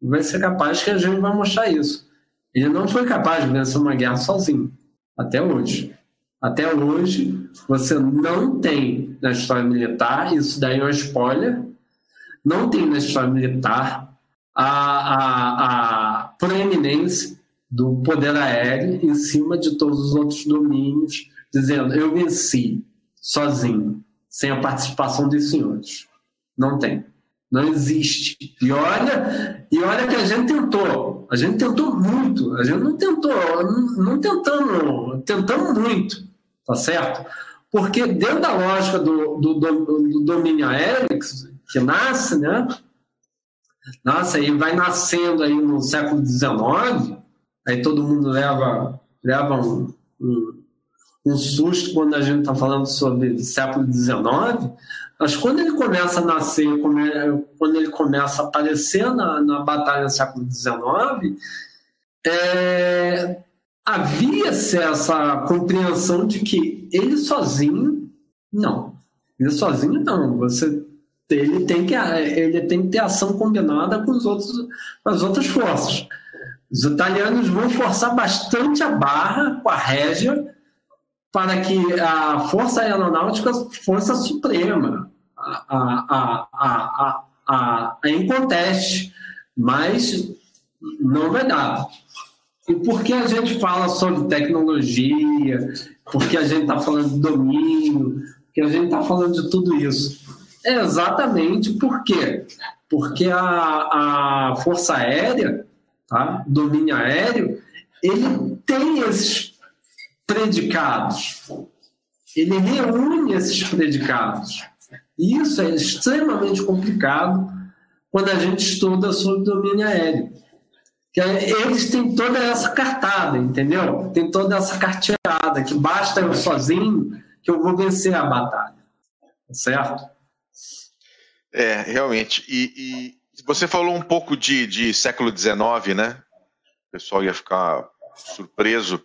S2: vai ser capaz que a gente vai mostrar isso. Ele não foi capaz de vencer uma guerra sozinho, até hoje. Até hoje, você não tem na história militar, isso daí é um spoiler, não tem na história militar a, a, a proeminência do poder aéreo em cima de todos os outros domínios, dizendo eu venci sozinho, sem a participação dos senhores. Não tem. Não existe. E olha, e olha que a gente tentou. A gente tentou muito. A gente não tentou, não, tentamos, tentamos muito, tá certo? Porque dentro da lógica do, do, do, do domínio aéreo que nasce, né? Nasce aí, vai nascendo aí no século XIX, aí todo mundo leva, leva um, um, um susto quando a gente está falando sobre século XIX, mas quando ele começa a nascer, quando ele começa a aparecer na, na batalha do século XIX, é, havia-se essa compreensão de que ele sozinho, não. Ele sozinho não. Você, ele, tem que, ele tem que ter ação combinada com, os outros, com as outras forças. Os italianos vão forçar bastante a barra com a régia para que a Força Aeronáutica fosse a suprema, a, a, a, a, a, inconteste, mas não vai dar. E por que a gente fala sobre tecnologia? Por que a gente está falando de domínio? Que a gente está falando de tudo isso? É exatamente por quê? Porque a, a Força Aérea, tá? domínio aéreo, ele tem esses predicados. Ele reúne esses predicados. E isso é extremamente complicado quando a gente estuda sobre domínio aéreo. Que eles têm toda essa cartada, entendeu? Tem toda essa carteada, que basta eu sozinho que eu vou vencer a batalha. Certo?
S1: É, realmente. E você falou um pouco de, de século XIX, né? O pessoal ia ficar surpreso.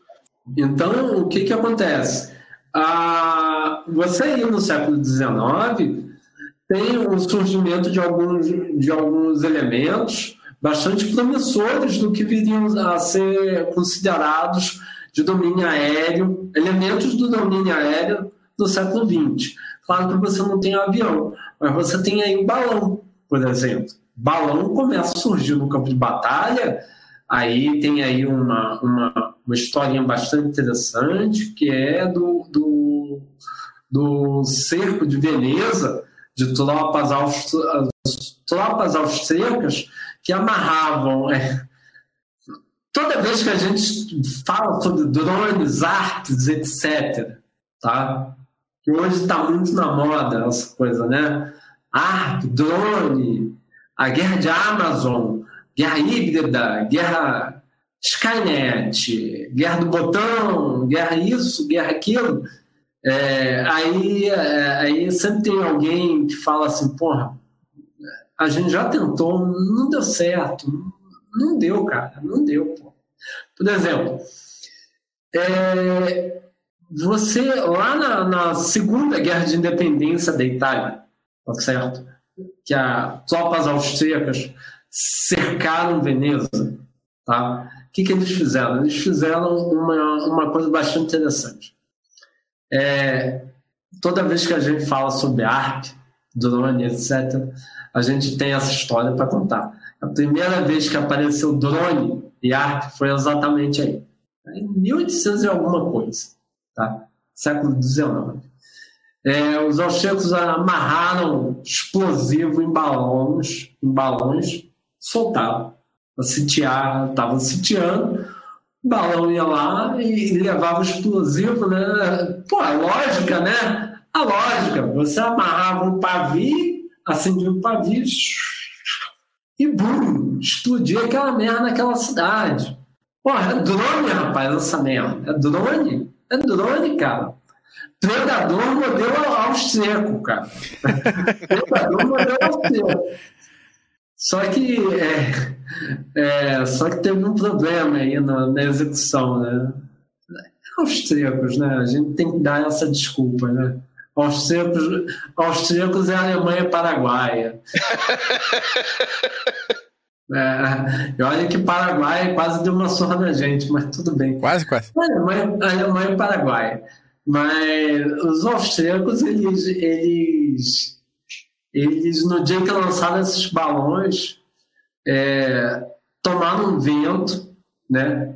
S2: Então, o que, que acontece? Ah, você aí no século XIX tem o surgimento de alguns, de alguns elementos bastante promissores do que viriam a ser considerados de domínio aéreo, elementos do domínio aéreo do século XX. Claro que você não tem avião, mas você tem aí o balão, por exemplo. Balão começa a surgir no campo de batalha, aí tem aí uma, uma uma historinha bastante interessante, que é do, do, do cerco de Veneza, de tropas, austro, tropas austríacas que amarravam. É, toda vez que a gente fala sobre drones, artes, etc., tá? que hoje está muito na moda essa coisa, né? Arte, drone, a guerra de Amazon, guerra híbrida, guerra Skynet, guerra do botão, guerra isso, guerra aquilo. É, aí, é, aí sempre tem alguém que fala assim, porra, a gente já tentou, não deu certo. Não deu, cara, não deu. Por exemplo, é, você lá na, na, segunda guerra de independência da Itália, tá certo? Que as tropas austríacas cercaram Veneza, tá? O que, que eles fizeram? Eles fizeram uma, uma coisa bastante interessante. É, toda vez que a gente fala sobre arte, drone, etc., a gente tem essa história para contar. A primeira vez que apareceu drone e arte foi exatamente aí, em 1800 e alguma coisa, tá? século XIX. É, os austríacos amarraram explosivo em balões, em balões, soltaram sitiar, estavam sitiando, o balão ia lá e levava o explosivo, né? Pô, a lógica, né? A lógica, você amarrava um pavio, acendia um pavio e bum, explodia aquela merda naquela cidade. Pô, é drone, rapaz, essa merda. É drone? É drone, cara. Predador modelo austríaco, cara. Predador modelo austríaco. Só que, é, é, só que teve um problema aí na, na execução, né? Austríacos, né? A gente tem que dar essa desculpa, né? Austríacos, austríacos é a Alemanha paraguaia. É, olha que Paraguai quase deu uma surra na gente, mas tudo bem.
S3: Quase, quase.
S2: Alemanha, Alemanha e Paraguai. Mas os austríacos, eles, eles, eles, no dia que lançaram esses balões, é, tomaram um vento, né?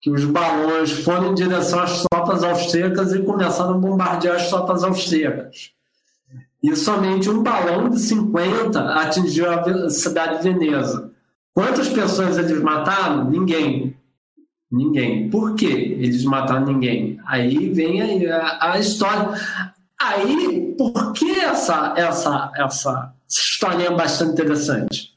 S2: Que os balões foram em direção às tropas austríacas e começaram a bombardear as tropas austríacas. E somente um balão de 50 atingiu a cidade de Veneza. Quantas pessoas eles mataram? Ninguém. Ninguém. Por que eles mataram ninguém? Aí vem a, a história. Aí, por que essa, essa, essa história é bastante interessante?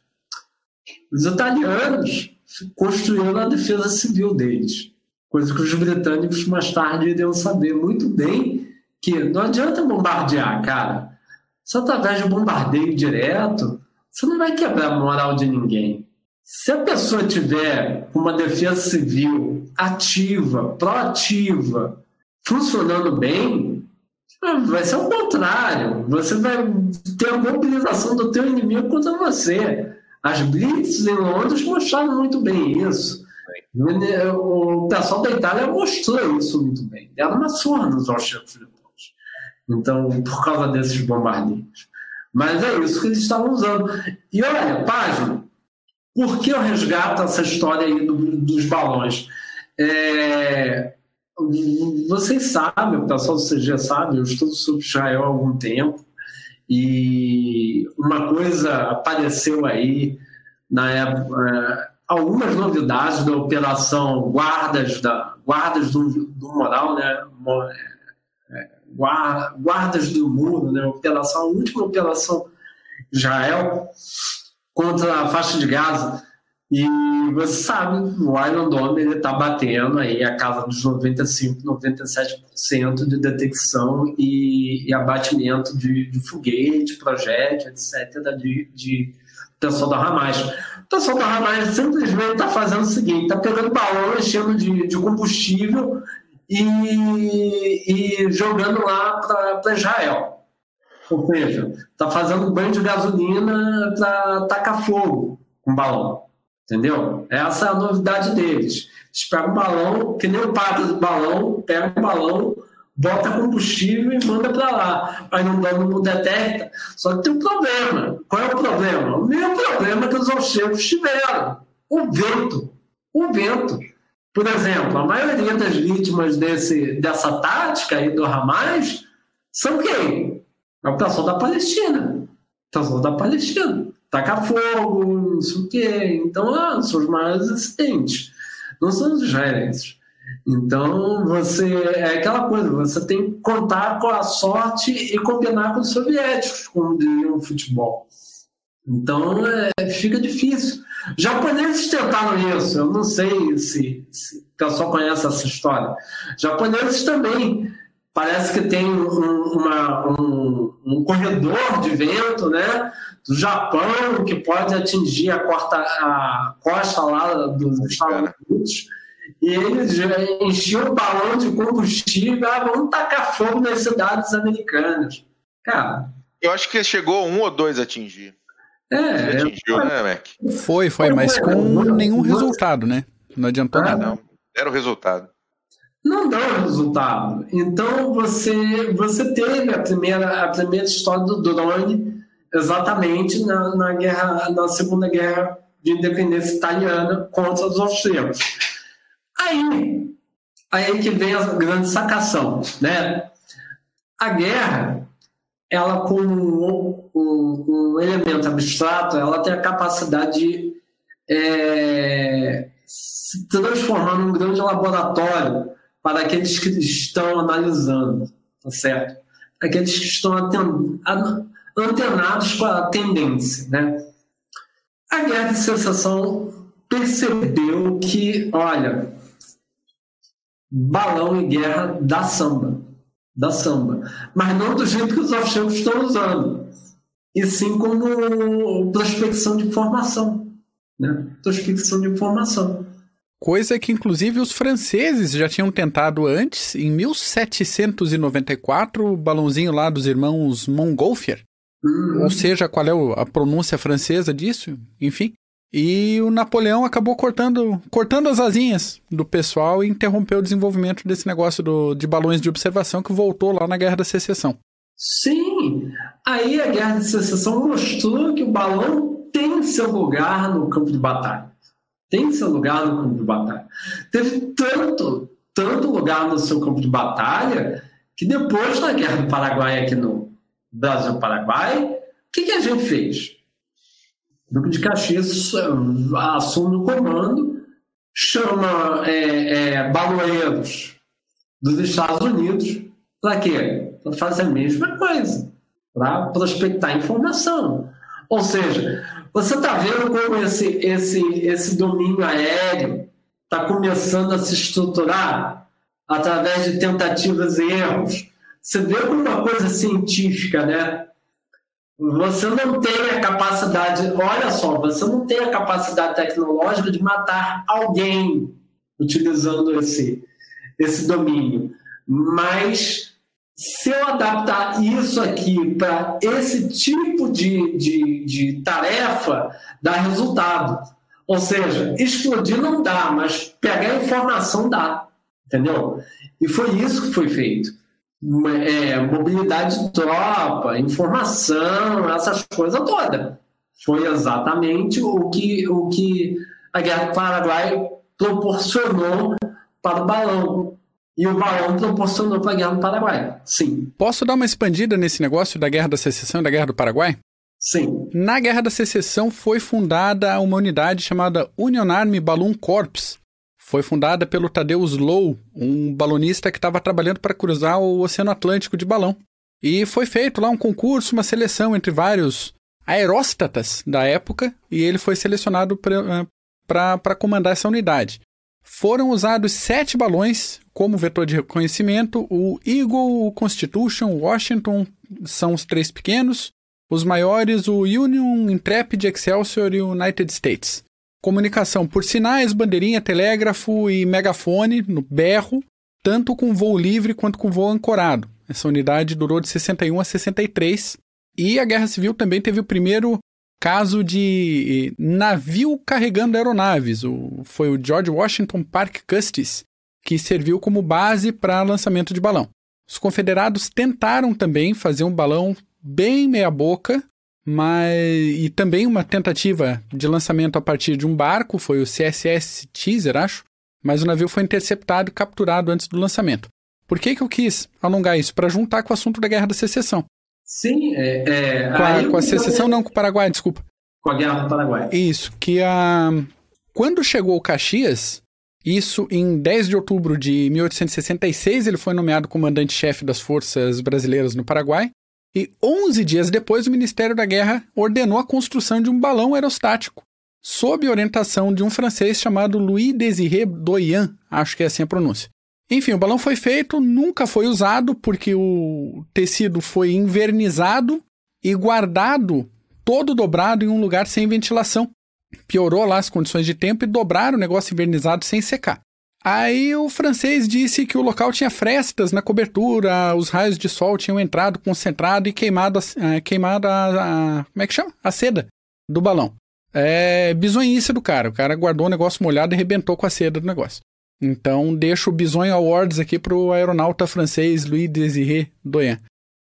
S2: Os italianos construíram a defesa civil deles, coisa que os britânicos mais tarde iriam saber muito bem que não adianta bombardear, cara. Só através de bombardeio direto, você não vai quebrar a moral de ninguém. Se a pessoa tiver uma defesa civil ativa, proativa, funcionando bem, vai ser o contrário. Você vai ter a mobilização do teu inimigo contra você. As blitz em Londres mostraram muito bem isso. O pessoal da Itália mostrou isso muito bem. Deram uma surra nos austríacos. Então, por causa desses bombardeios. Mas é isso que eles estavam usando. E olha, página, por que eu resgato essa história aí do, dos balões? É, vocês sabem, o pessoal do CG sabe, eu estudo sobre Israel há algum tempo, e uma coisa apareceu aí na época, é, algumas novidades da operação Guardas, da, guardas do, do Moral, né? É, guardas do Muro, né? operação, a última operação Israel, contra a faixa de Gaza. E você sabe, o Iron Dome está batendo aí a casa dos 95, 97% de detecção e, e abatimento de, de, foguete, projétil, etc., de, de pessoal da Hamas. O pessoal da Hamas simplesmente está fazendo o seguinte: está pegando balão, enchendo de, de combustível e, e jogando lá para Israel. Ou seja, está fazendo banho de gasolina para tacar fogo com balão. Entendeu? Essa é a novidade deles. Eles pegam um balão, que nem o padre do balão, pega um balão, bota combustível e manda para lá. Mas não, não detecta. Só que tem um problema. Qual é o problema? O mesmo problema que os austríacos tiveram. O vento. O vento. Por exemplo, a maioria das vítimas desse, dessa tática aí do Hamas são quem? É o pessoal da Palestina. O pessoal da Palestina. Taca fogo, não sei o quê. Então, ah, são os maiores acidentes. Não são os israelenses. Então, você é aquela coisa, você tem que contar com a sorte e combinar com os soviéticos, como diria no futebol. Então, é, fica difícil. Japoneses tentaram isso, eu não sei se, se o pessoal conhece essa história. Japoneses também parece que tem um, uma, um, um, corredor de vento né, do Japão que pode atingir a, corta, a costa lá dos Estados Unidos. E eles enchiam o balão de combustível, ah, vamos tacar fogo nas cidades americanas. Cara.
S1: Eu acho que chegou um ou dois a atingir.
S3: É, atingiu, né, Mac? Foi, foi, mas com nenhum resultado, né? Não adiantou nada. Não,
S1: era o resultado
S2: não dá resultado. Então você você teve a primeira a primeira história do drone exatamente na, na guerra na segunda guerra de independência italiana contra os austríacos. Aí aí que vem a grande sacação, né? A guerra ela como um, um, um elemento abstrato ela tem a capacidade de é, se transformar num grande laboratório para aqueles que estão analisando, tá certo? Aqueles que estão antenados com a tendência, né? A guerra de sensação percebeu que, olha, balão e guerra dá samba, dá samba, mas não do jeito que os austríacos estão usando, e sim como prospecção de informação, né? Prospecção de informação.
S3: Coisa que, inclusive, os franceses já tinham tentado antes, em 1794, o balãozinho lá dos irmãos Montgolfier. Uhum. Ou seja, qual é a pronúncia francesa disso? Enfim. E o Napoleão acabou cortando, cortando as asinhas do pessoal e interrompeu o desenvolvimento desse negócio do, de balões de observação que voltou lá na Guerra da Secessão.
S2: Sim, aí a Guerra da Secessão mostrou que o balão tem seu lugar no campo de batalha. Tem seu lugar no campo de batalha. Teve tanto, tanto lugar no seu campo de batalha que depois da Guerra do Paraguai aqui no Brasil-Paraguai, o que, que a gente fez? O Duque de Caxias eh, assume o comando, chama é, é, baloeiros dos Estados Unidos para quê? Para fazer a mesma coisa, para prospectar informação. Ou seja, você está vendo como esse, esse, esse domínio aéreo está começando a se estruturar através de tentativas e erros. Você vê como uma coisa científica, né? Você não tem a capacidade, olha só, você não tem a capacidade tecnológica de matar alguém utilizando esse, esse domínio. Mas se eu adaptar isso aqui para esse tipo de, de, de tarefa, dá resultado. Ou seja, explodir não dá, mas pegar informação dá. Entendeu? E foi isso que foi feito é, mobilidade de tropa, informação, essas coisas todas. Foi exatamente o que, o que a Guerra do Paraguai proporcionou para o balão. E o balão proporcionou para a Guerra do Paraguai. Sim.
S3: Posso dar uma expandida nesse negócio da Guerra da Secessão e da Guerra do Paraguai?
S2: Sim.
S3: Na Guerra da Secessão foi fundada uma unidade chamada Union Army Balloon Corps, foi fundada pelo Tadeu Slow, um balonista que estava trabalhando para cruzar o Oceano Atlântico de balão. E foi feito lá um concurso, uma seleção entre vários aeróstatas da época, e ele foi selecionado para eh, comandar essa unidade. Foram usados sete balões como vetor de reconhecimento: o Eagle, o Constitution, o Washington são os três pequenos, os maiores, o Union, Intrepid, Excelsior e o United States comunicação por sinais, bandeirinha, telégrafo e megafone no berro, tanto com voo livre quanto com voo ancorado. Essa unidade durou de 61 a 63 e a Guerra Civil também teve o primeiro caso de navio carregando aeronaves. O, foi o George Washington Park Custis, que serviu como base para lançamento de balão. Os confederados tentaram também fazer um balão bem meia-boca, mas e também uma tentativa de lançamento a partir de um barco, foi o CSS Teaser, acho, mas o navio foi interceptado e capturado antes do lançamento. Por que, que eu quis alongar isso? Para juntar com o assunto da Guerra da Secessão.
S2: Sim, é. é
S3: com, a, com a secessão, não, com o Paraguai, desculpa.
S2: Com a Guerra do Paraguai.
S3: Isso, que a. Quando chegou o Caxias, isso em 10 de outubro de 1866, ele foi nomeado comandante-chefe das forças brasileiras no Paraguai. E 11 dias depois, o Ministério da Guerra ordenou a construção de um balão aerostático, sob orientação de um francês chamado Louis Désiré Doyen, acho que é assim a pronúncia. Enfim, o balão foi feito, nunca foi usado porque o tecido foi invernizado e guardado todo dobrado em um lugar sem ventilação. Piorou lá as condições de tempo e dobraram o negócio invernizado sem secar. Aí o francês disse que o local tinha frestas na cobertura, os raios de sol tinham entrado, concentrado e queimado, a, queimado a, a, como é que chama? A seda do balão. É bizonhice do cara. O cara guardou o negócio molhado e arrebentou com a seda do negócio. Então deixo o Bisonho Awards aqui pro aeronauta francês Louis Désiré Doyen.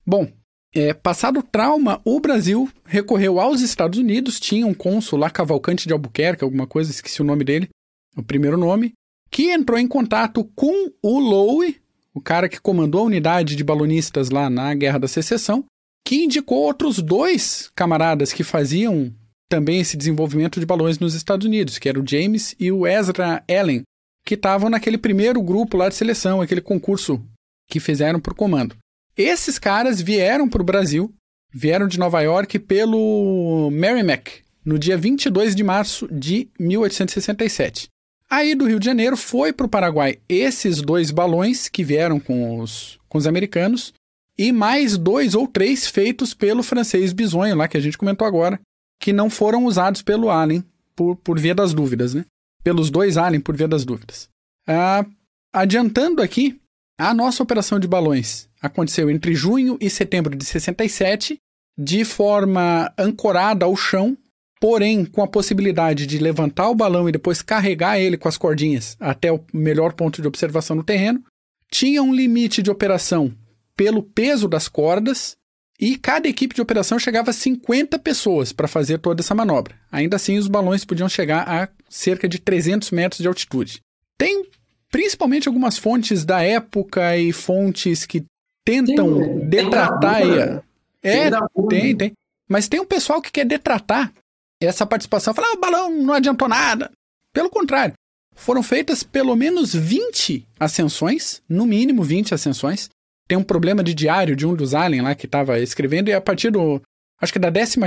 S3: Bom, é, passado o trauma, o Brasil recorreu aos Estados Unidos, tinha um cônsul lá, Cavalcante de Albuquerque, alguma coisa, esqueci o nome dele, o primeiro nome, que entrou em contato com o Lowe, o cara que comandou a unidade de balonistas lá na Guerra da Secessão, que indicou outros dois camaradas que faziam também esse desenvolvimento de balões nos Estados Unidos, que era o James e o Ezra Allen, que estavam naquele primeiro grupo lá de seleção, aquele concurso que fizeram o comando. Esses caras vieram para o Brasil, vieram de Nova York pelo Merrimack, no dia 22 de março de 1867. Aí do Rio de Janeiro foi para o Paraguai esses dois balões que vieram com os, com os americanos e mais dois ou três feitos pelo francês Bisonho, lá que a gente comentou agora, que não foram usados pelo Allen por, por via das dúvidas, né? Pelos dois Allen por via das dúvidas. Ah, adiantando aqui, a nossa operação de balões aconteceu entre junho e setembro de 67, de forma ancorada ao chão porém com a possibilidade de levantar o balão e depois carregar ele com as cordinhas até o melhor ponto de observação no terreno. Tinha um limite de operação pelo peso das cordas e cada equipe de operação chegava a 50 pessoas para fazer toda essa manobra. Ainda assim, os balões podiam chegar a cerca de 300 metros de altitude. Tem principalmente algumas fontes da época e fontes que tentam tem, detratar. Tem a... É, tem, tem. Mas tem um pessoal que quer detratar essa participação. Falar, ah, o balão não adiantou nada. Pelo contrário, foram feitas pelo menos 20 ascensões, no mínimo 20 ascensões, tem um problema de diário de um dos aliens lá que estava escrevendo, e a partir do. Acho que da 15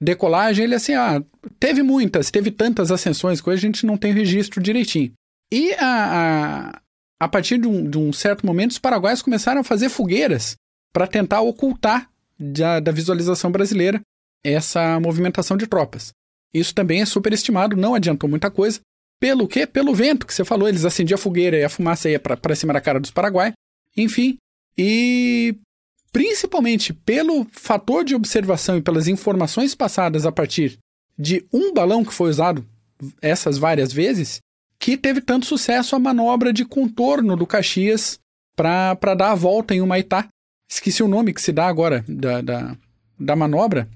S3: decolagem, ele assim, ah, teve muitas, teve tantas ascensões, coisa a gente não tem registro direitinho. E a, a, a partir de um, de um certo momento, os paraguaios começaram a fazer fogueiras para tentar ocultar da, da visualização brasileira essa movimentação de tropas. Isso também é superestimado, não adiantou muita coisa. Pelo quê? Pelo vento que você falou, eles acendiam a fogueira e a fumaça ia para cima da cara dos paraguaios. Enfim, e principalmente pelo fator de observação e pelas informações passadas a partir de um balão que foi usado essas várias vezes, que teve tanto sucesso a manobra de contorno do Caxias para dar a volta em Humaitá. Esqueci o nome que se dá agora da, da, da manobra.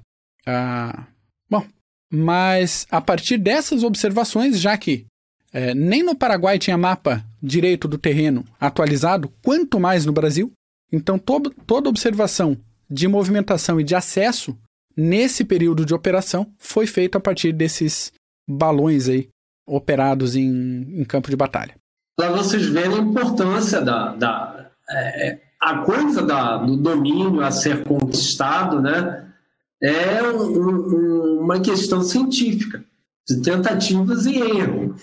S3: Ah, bom, mas a partir dessas observações, já que é, nem no Paraguai tinha mapa direito do terreno atualizado, quanto mais no Brasil. Então, toda observação de movimentação e de acesso nesse período de operação foi feita a partir desses balões aí operados em, em campo de batalha.
S2: Para vocês verem a importância da, da é, a coisa da, do domínio a ser conquistado, né, é um, um, uma questão científica de tentativas e erros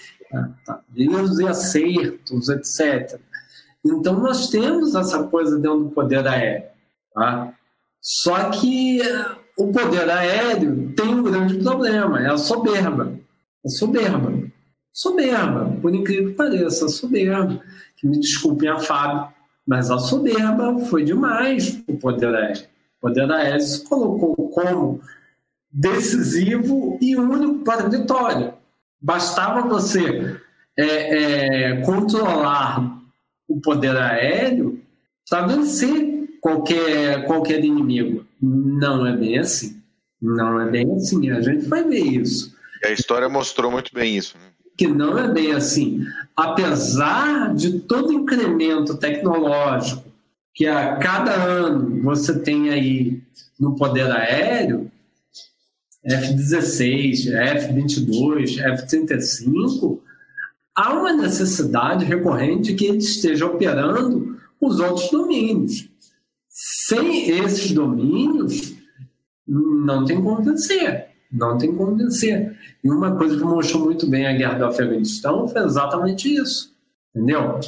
S2: tá? erros e acertos, etc. Então, nós temos essa coisa dentro do poder aéreo. Tá? Só que eh, o poder aéreo tem um grande problema, é a soberba. A soberba. Soberba, por incrível que pareça, a soberba. Que me desculpem a Fábio, mas a soberba foi demais o poder aéreo. O poder aéreo se colocou como decisivo e único para a vitória. Bastava você é, é, controlar o poder aéreo para vencer qualquer, qualquer inimigo. Não é bem assim. Não é bem assim. A gente vai ver isso.
S1: E a história mostrou muito bem isso. Né?
S2: Que não é bem assim. Apesar de todo incremento tecnológico que a cada ano você tem aí no poder aéreo, F-16, F-22, F-35, há uma necessidade recorrente que ele esteja operando os outros domínios. Sem esses domínios, não tem como vencer. Não tem como vencer. E uma coisa que mostrou muito bem a guerra do Afeganistão foi exatamente isso. Entendeu?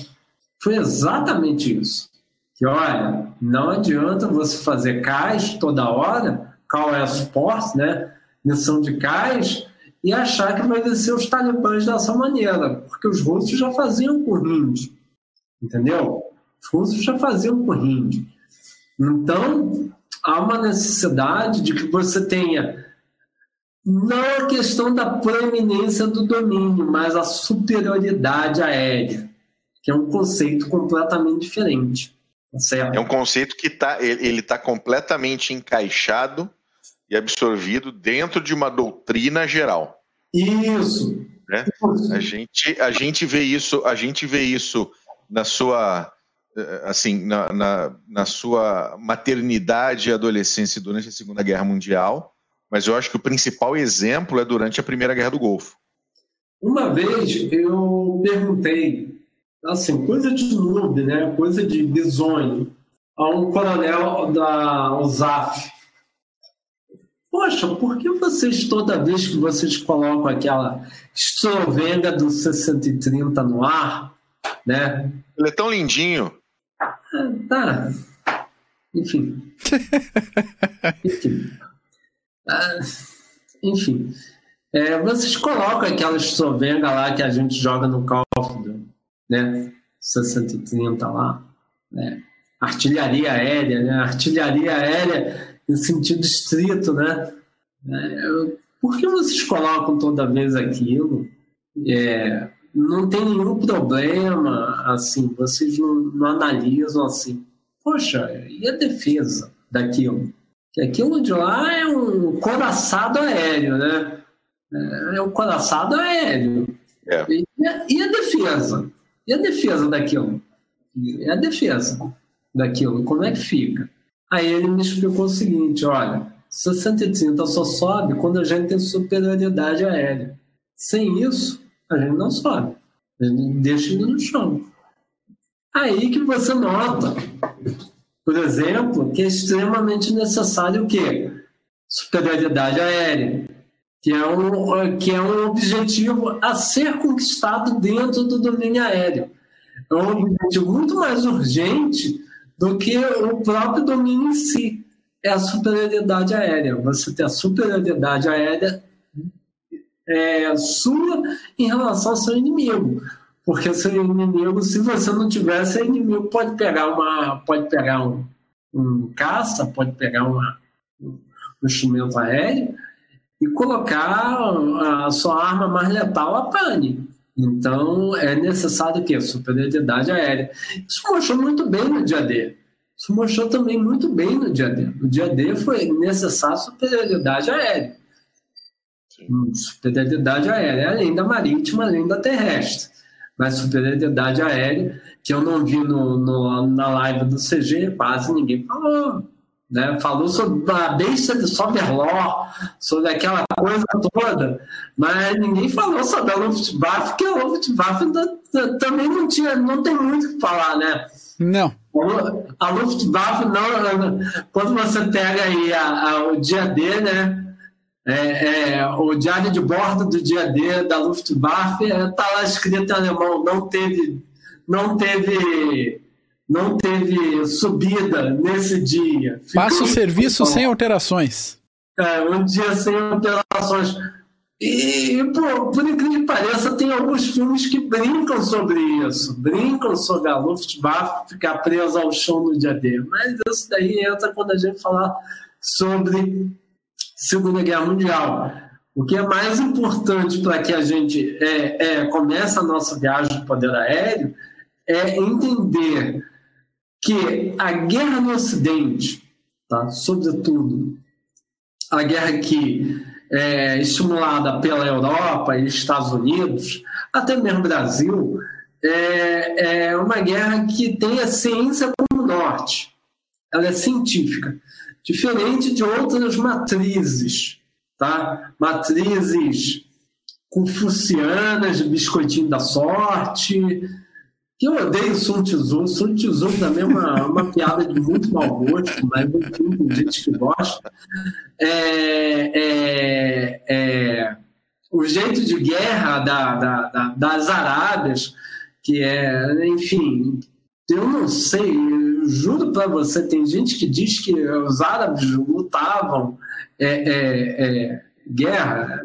S2: Foi exatamente isso. Que, olha, não adianta você fazer cais toda hora, call é suporte, né? missão de cais e achar que vai vencer os talibãs dessa maneira, porque os russos já faziam com entendeu? Os russos já faziam com. Então, há uma necessidade de que você tenha não a questão da proeminência do domínio, mas a superioridade aérea, que é um conceito completamente diferente.
S1: Tá certo? É um conceito que tá, ele está completamente encaixado e absorvido dentro de uma doutrina geral.
S2: Isso.
S1: Né? A gente a gente vê isso a gente vê isso na sua eh, assim na, na, na sua maternidade e adolescência durante a Segunda Guerra Mundial, mas eu acho que o principal exemplo é durante a Primeira Guerra do Golfo.
S2: Uma vez eu perguntei, assim, coisa de noob, né? coisa de bisonho, a um coronel da USAF, Poxa, por que vocês, toda vez que vocês colocam aquela estrovenga do 6030 no ar, né?
S1: Ele é tão lindinho.
S2: Ah, tá. Enfim. enfim. Ah, enfim. É, vocês colocam aquela estrovenga lá que a gente joga no Call of Duty, né? 6030 lá, né? Artilharia aérea, né? Artilharia aérea em sentido estrito, né? É, por que vocês colocam toda vez aquilo? É, não tem nenhum problema, assim, vocês não, não analisam assim, poxa, e a defesa daquilo? Que aquilo de lá é um coraçado aéreo, né? É, é um coraçado aéreo. É. E, e, a defesa? E a defesa daquilo? E a defesa daquilo? Como é que fica? Aí ele me explicou o seguinte: olha, 60 só sobe quando a gente tem superioridade aérea. Sem isso, a gente não sobe. A gente deixa ele no chão. Aí que você nota, por exemplo, que é extremamente necessário o quê? Superioridade aérea, que é um, que é um objetivo a ser conquistado dentro do domínio aéreo. É um objetivo muito mais urgente do que o próprio domínio em si. É a superioridade aérea. Você tem a superioridade aérea é, sua em relação ao seu inimigo. Porque seu inimigo, se você não tiver, seu inimigo pode pegar uma, pode pegar um, um caça, pode pegar uma, um instrumento aéreo e colocar a sua arma mais letal a pane. Então é necessário que superioridade aérea. Isso mostrou muito bem no dia D. Isso mostrou também muito bem no dia D. No dia D foi necessário superioridade aérea. Hum, superioridade aérea, além da marítima, além da terrestre. Mas superioridade aérea, que eu não vi no, no, na live do CG, quase ninguém falou. Né? Falou sobre a besta de Soberló, sobre aquela coisa toda, mas ninguém falou sobre a Luftwaffe, que a Luftwaffe também não, tinha, não tem muito o que falar, né?
S3: Não.
S2: A Luftwaffe, não, quando você pega aí a, a, o dia D, né? É, é, o diário de bordo do dia D da Luftwaffe está é, lá escrito em alemão, não teve, não teve, não teve subida nesse dia.
S3: Passa o serviço sem alterações.
S2: É, um dia sem alterações. E, por, por incrível que pareça, tem alguns filmes que brincam sobre isso, brincam sobre a Luftwaffe ficar presa ao chão no dia D. Mas isso daí entra quando a gente falar sobre Segunda Guerra Mundial. O que é mais importante para que a gente é, é, comece a nossa viagem de poder aéreo é entender que a guerra no Ocidente, tá? sobretudo a guerra que é estimulada pela Europa e Estados Unidos, até mesmo Brasil, é, é uma guerra que tem a ciência como norte. Ela é científica diferente de outras matrizes, tá? Matrizes confucianas, biscoitinho da sorte, eu odeio Sun Tzu. Sun Tzu também é uma, uma piada de muito mau gosto, mas enfim, tem gente que gosta. É, é, é, o jeito de guerra da, da, da, das Arábias, que é, enfim, eu não sei, juro para você, tem gente que diz que os árabes lutavam é, é, é, guerra.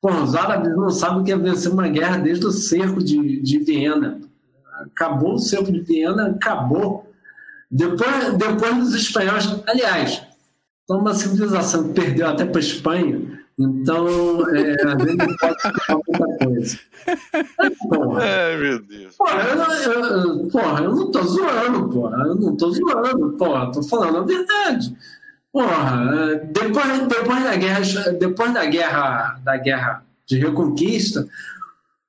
S2: Pô, os árabes não sabem o que é vencer uma guerra desde o cerco de, de Viena. Acabou o cerco de Viena, acabou. Depois, depois dos espanhóis, aliás, uma civilização que perdeu até para a Espanha, então, é, vezes não pode falar muita coisa.
S1: Porra. É, meu Deus.
S2: Porra, eu, eu, porra, eu não tô zoando, porra. Eu não tô zoando, porra. Tô falando a verdade. Porra, depois, depois da guerra, depois da guerra, da guerra de reconquista,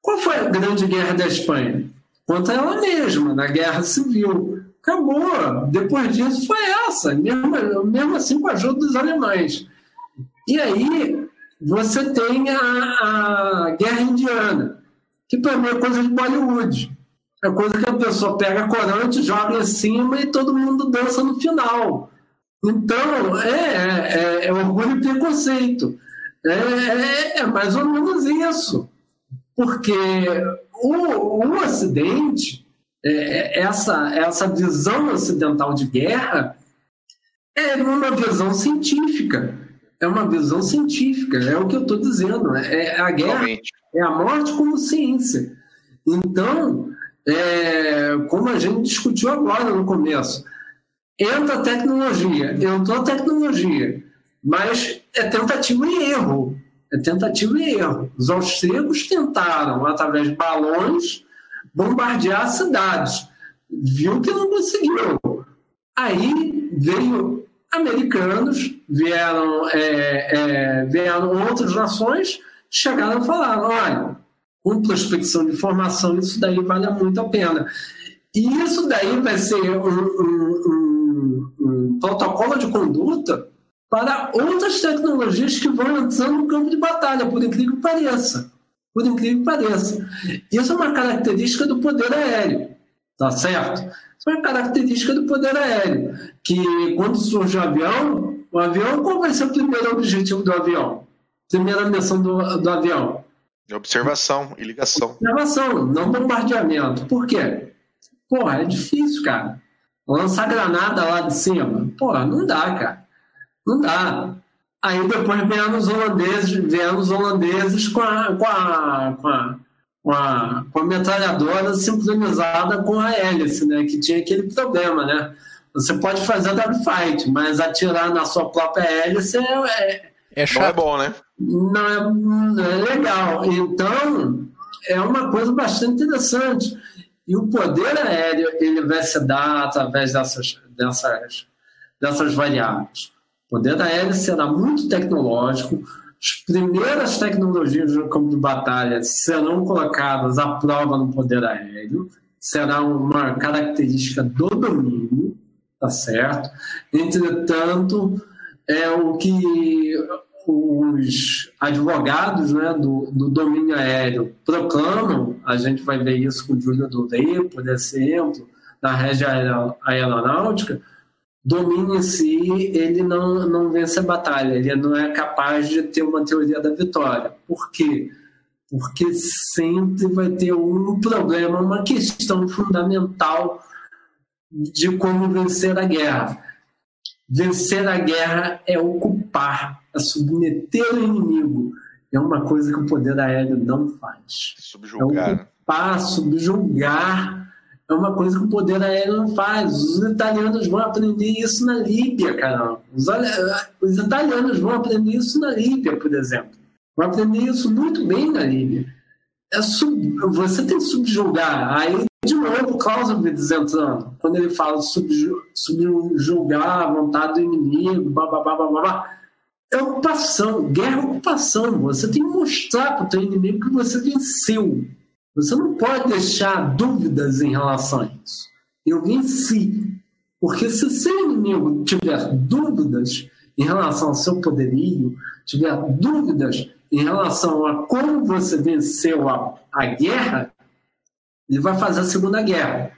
S2: qual foi a grande guerra da Espanha? Contra ela mesma, na guerra civil. Acabou. Depois disso foi essa, mesmo, mesmo assim com a ajuda dos alemães. E aí, você tem a, a guerra indiana, que para mim é coisa de Bollywood. É coisa que a pessoa pega corante, joga em cima e todo mundo dança no final. Então, é, é, é orgulho e preconceito. É, é, é, mais ou menos isso. Porque o, o Ocidente, é, essa, essa visão ocidental de guerra, é uma visão científica é uma visão científica, é o que eu estou dizendo. É, é a guerra Realmente. é a morte como ciência. Então, é, como a gente discutiu agora no começo, entra a tecnologia, entrou a tecnologia, mas é tentativa e erro. É tentativa e erro. Os austríacos tentaram, através de balões, bombardear cidades. Viu que não conseguiu. Aí veio americanos, vieram, é, é, vieram outras nações, chegaram e falaram: olha, com prospecção de informação, isso daí vale muito a pena. E isso daí vai ser um, um, um, um protocolo de conduta para outras tecnologias que vão entrando no campo de batalha, por incrível que pareça. Por incrível que pareça. Isso é uma característica do poder aéreo, tá certo? Isso é uma característica do poder aéreo, que quando surge o avião, o avião, qual vai ser o primeiro objetivo do avião? Primeira missão do, do avião?
S1: Observação e ligação.
S2: Observação, não bombardeamento. Por quê? Porra, é difícil, cara. Lançar granada lá de cima. Porra, não dá, cara. Não dá. Aí depois vieram os holandeses, vieram os holandeses com a, com a, com a, com a, com a metralhadora sincronizada com a hélice, né? Que tinha aquele problema, né? Você pode fazer dogfight, mas atirar na sua própria hélice é, é,
S1: é chato. Não é bom, né?
S2: Não é, não é legal. Então, é uma coisa bastante interessante. E o poder aéreo ele vai se dar através dessas, dessas, dessas variáveis. O poder aéreo será muito tecnológico. As primeiras tecnologias no campo de batalha serão colocadas à prova no poder aéreo. Será uma característica do domínio, tá certo? Entretanto, é o que os advogados né, do, do, domínio aéreo proclamam, a gente vai ver isso com o Júlio Doré, por exemplo, na rede aeronáutica, domínio em si, ele não, não vence a batalha, ele não é capaz de ter uma teoria da vitória. Por quê? Porque sempre vai ter um problema, uma questão fundamental de como vencer a guerra. Vencer a guerra é ocupar a submeter o inimigo. É uma coisa que o poder aéreo não faz.
S1: Subjugar.
S2: É ocupar, subjugar. É uma coisa que o poder aéreo não faz. Os italianos vão aprender isso na Líbia, caramba. Os, os italianos vão aprender isso na Líbia, por exemplo. Vão aprender isso muito bem na Líbia. É sub... Você tem que subjugar. Aí, de novo, Clausewitz entrando. Quando ele fala subju... subjugar a vontade do inimigo, blá, blá é ocupação, guerra é ocupação. Você tem que mostrar para o teu inimigo que você venceu. Você não pode deixar dúvidas em relação a isso. Eu venci. Porque se seu inimigo tiver dúvidas em relação ao seu poderio, tiver dúvidas em relação a como você venceu a, a guerra, ele vai fazer a Segunda Guerra.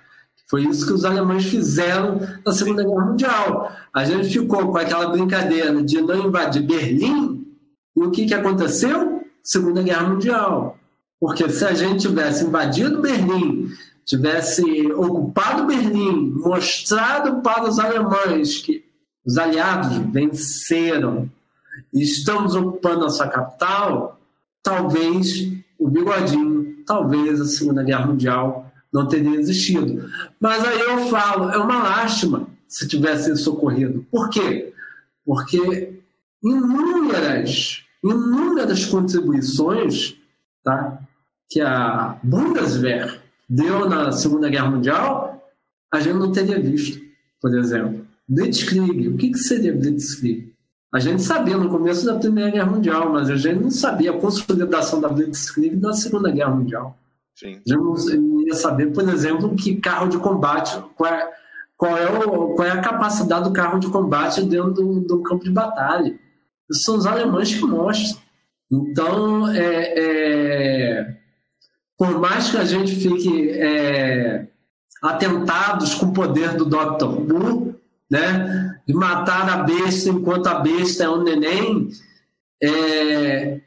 S2: Foi isso que os alemães fizeram na Segunda Guerra Mundial. A gente ficou com aquela brincadeira de não invadir Berlim, e o que, que aconteceu? Segunda Guerra Mundial. Porque se a gente tivesse invadido Berlim, tivesse ocupado Berlim, mostrado para os alemães que os aliados venceram e estamos ocupando a sua capital, talvez o bigodinho, talvez a Segunda Guerra Mundial não teria existido. Mas aí eu falo, é uma lástima se tivesse socorrido. Por quê? Porque inúmeras, inúmeras contribuições tá, que a Bundeswehr deu na Segunda Guerra Mundial, a gente não teria visto, por exemplo. Blitzkrieg, o que, que seria Blitzkrieg? A gente sabia no começo da Primeira Guerra Mundial, mas a gente não sabia a consolidação da Blitzkrieg na Segunda Guerra Mundial.
S1: Sim.
S2: Eu não ia saber, por exemplo, que carro de combate, qual é, qual é, o, qual é a capacidade do carro de combate dentro do, do campo de batalha. Isso são os alemães que mostram. Então, é, é, por mais que a gente fique é, atentados com o poder do Dr. Who, né, de matar a besta enquanto a besta é um neném, é,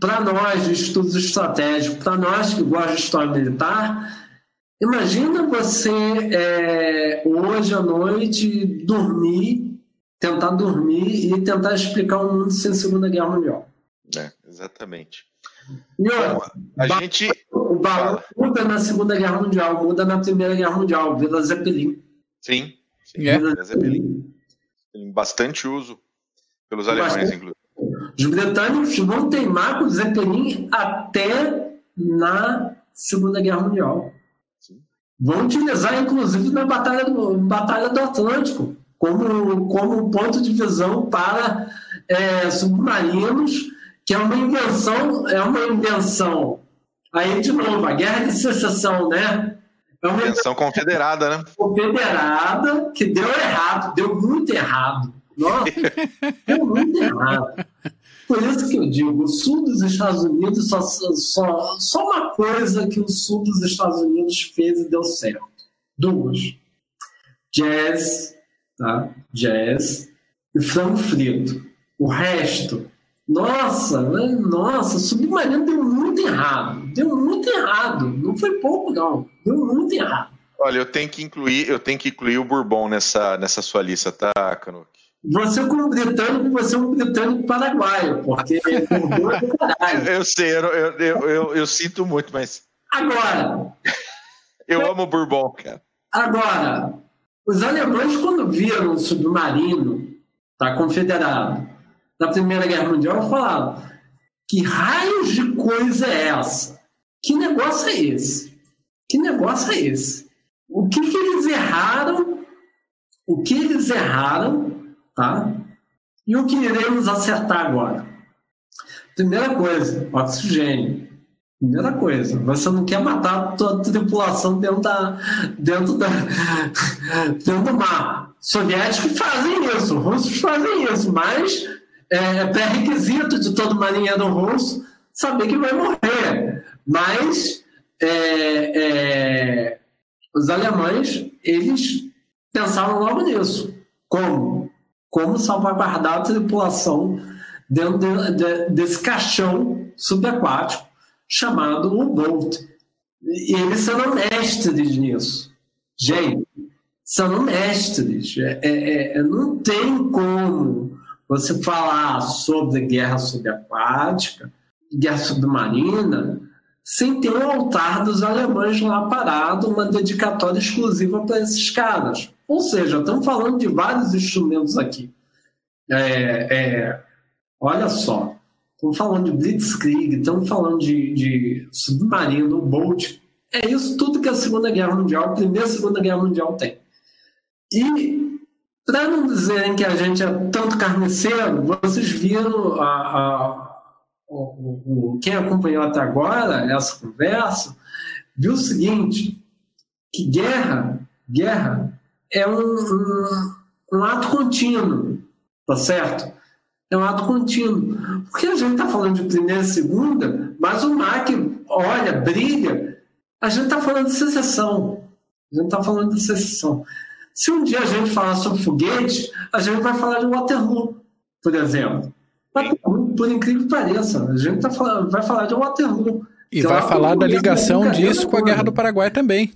S2: para nós de estudos estratégicos, para nós que gostamos de história militar, imagina você é, hoje à noite dormir, tentar dormir e tentar explicar o mundo sem Segunda Guerra Mundial.
S1: É, exatamente.
S2: E, ó,
S1: a gente.
S2: O balão muda na Segunda Guerra Mundial, muda na Primeira Guerra Mundial, Vila Zeppelin.
S1: Sim, sim. É. Vila Zeppelin. Tem bastante uso pelos alemães, inclusive.
S2: Os britânicos vão teimar com o Zeppelin até na Segunda Guerra Mundial. Vão utilizar, inclusive, na Batalha do, Batalha do Atlântico, como, como ponto de visão para é, submarinos, que é uma invenção, é uma invenção. Aí, de novo, a guerra de secessão, né?
S1: É uma invenção confederada, né?
S2: Confederada, que deu errado, deu muito errado. Nossa, deu muito errado. Por isso que eu digo, o sul dos Estados Unidos, só, só, só uma coisa que o sul dos Estados Unidos fez e deu certo. Duas. Jazz, tá? Jazz e frango frito. O resto, nossa, nossa, submarino deu muito errado. Deu muito errado. Não foi pouco, não. Deu muito errado.
S1: Olha, eu tenho que incluir, eu tenho que incluir o Bourbon nessa, nessa sua lista, tá, Canuck?
S2: Você, como britânico, você é um britânico paraguaio, porque
S1: é Eu sei, eu, eu, eu, eu, sinto muito, mas.
S2: Agora.
S1: eu amo Bourbon, cara.
S2: Agora, os alemães, quando viram o submarino tá, confederado na Primeira Guerra Mundial, falaram: que raios de coisa é essa? Que negócio é esse? Que negócio é esse? O que, que eles erraram? O que eles erraram Tá? E o que iremos acertar agora? Primeira coisa, oxigênio. Primeira coisa, você não quer matar a tua tripulação dentro, da, dentro, da, dentro do mar. Soviéticos fazem isso, russos fazem isso, mas é, pré-requisito de todo marinheiro russo saber que vai morrer. Mas é, é, os alemães, eles pensaram logo nisso. Como? como salvaguardar a tripulação dentro de, de, desse caixão subaquático chamado U-Boat. E eles são mestres nisso. Gente, são mestres. É, é, é, não tem como você falar sobre guerra subaquática, guerra submarina, sem ter um altar dos alemães lá parado, uma dedicatória exclusiva para esses caras. Ou seja, estamos falando de vários instrumentos aqui. É, é, olha só, estamos falando de Blitzkrieg, estamos falando de, de submarino, boat. É isso tudo que a Segunda Guerra Mundial, a Primeira e Segunda Guerra Mundial tem. E, para não dizerem que a gente é tanto carniceiro, vocês viram a, a, o, o, quem acompanhou até agora essa conversa, viu o seguinte, que guerra, guerra é um, um, um ato contínuo, tá certo? É um ato contínuo. Porque a gente está falando de primeira e segunda, mas o MAC olha, brilha, a gente está falando de secessão. A gente está falando de secessão. Se um dia a gente falar sobre foguete, a gente vai falar de Waterloo, por exemplo. Waterloo, por incrível que pareça, a gente tá falando, vai falar de Waterloo.
S3: E vai falar da ligação disso com a Guerra do Paraguai também.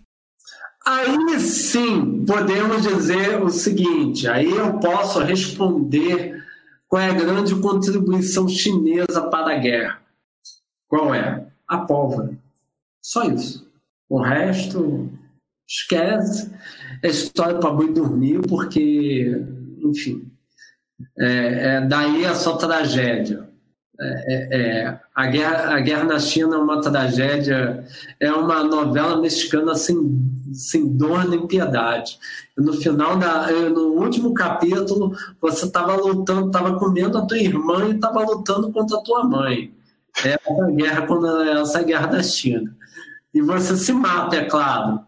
S2: Aí sim podemos dizer o seguinte: aí eu posso responder qual é a grande contribuição chinesa para a guerra. Qual é? A pólvora. Só isso. O resto, esquece. É história para boi dormir, porque, enfim, é, é, daí é só tragédia. É, é, é, a, guerra, a Guerra na China é uma tragédia, é uma novela mexicana sem, sem dor nem piedade. no final, da, no último capítulo, você estava lutando, estava comendo a tua irmã e estava lutando contra a tua mãe. É essa guerra, quando, essa guerra da China. E você se mata, é claro.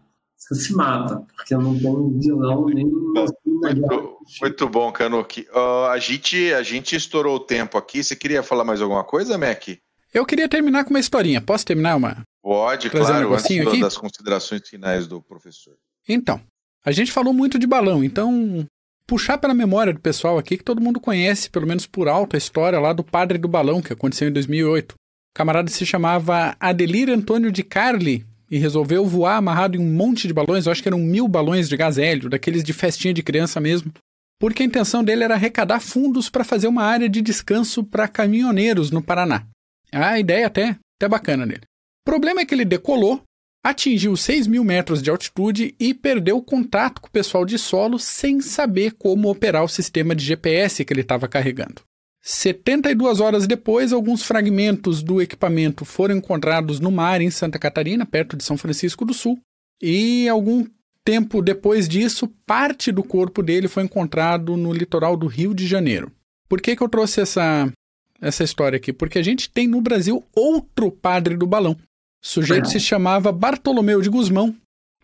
S2: Você se mata, porque não tem vilão nem.
S1: Muito, muito bom, Kanuki. Uh, a, gente, a gente estourou o tempo aqui. Você queria falar mais alguma coisa, Mac?
S3: Eu queria terminar com uma historinha. Posso terminar uma?
S1: Pode, Trazer claro, um antes aqui? das considerações finais do professor.
S3: Então, a gente falou muito de balão, então puxar pela memória do pessoal aqui que todo mundo conhece, pelo menos por alto, a história lá do padre do balão que aconteceu em 2008. O camarada se chamava Adelir Antônio de Carli e resolveu voar amarrado em um monte de balões, eu acho que eram mil balões de gás hélio, daqueles de festinha de criança mesmo, porque a intenção dele era arrecadar fundos para fazer uma área de descanso para caminhoneiros no Paraná. A ideia até, até bacana dele. O problema é que ele decolou, atingiu 6 mil metros de altitude e perdeu contato com o pessoal de solo sem saber como operar o sistema de GPS que ele estava carregando. 72 horas depois, alguns fragmentos do equipamento foram encontrados no mar em Santa Catarina, perto de São Francisco do Sul, e algum tempo depois disso, parte do corpo dele foi encontrado no litoral do Rio de Janeiro. Por que, que eu trouxe essa, essa história aqui? Porque a gente tem no Brasil outro padre do balão. O sujeito se chamava Bartolomeu de Guzmão,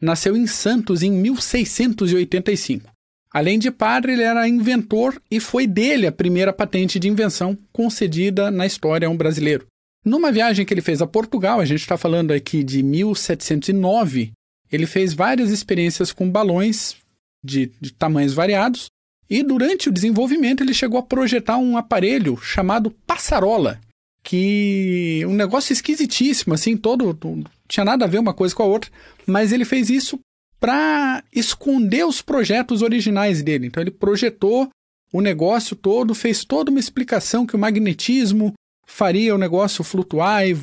S3: nasceu em Santos em 1685. Além de padre, ele era inventor e foi dele a primeira patente de invenção concedida na história a um brasileiro. Numa viagem que ele fez a Portugal, a gente está falando aqui de 1709, ele fez várias experiências com balões de, de tamanhos variados e durante o desenvolvimento ele chegou a projetar um aparelho chamado passarola, que um negócio esquisitíssimo, assim, todo, todo tinha nada a ver uma coisa com a outra, mas ele fez isso para esconder os projetos originais dele. Então ele projetou o negócio todo, fez toda uma explicação que o magnetismo faria o negócio flutuar e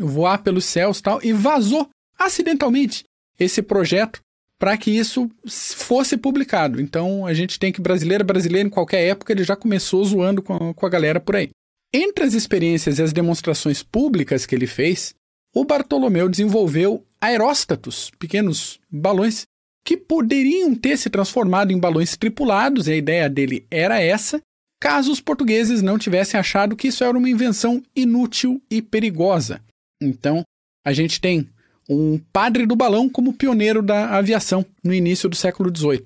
S3: voar pelos céus tal, e vazou acidentalmente esse projeto para que isso fosse publicado. Então a gente tem que brasileiro brasileiro em qualquer época ele já começou zoando com a, com a galera por aí. Entre as experiências e as demonstrações públicas que ele fez, o Bartolomeu desenvolveu aeróstatos, pequenos balões, que poderiam ter se transformado em balões tripulados, e a ideia dele era essa, caso os portugueses não tivessem achado que isso era uma invenção inútil e perigosa. Então, a gente tem um padre do balão como pioneiro da aviação no início do século XVIII.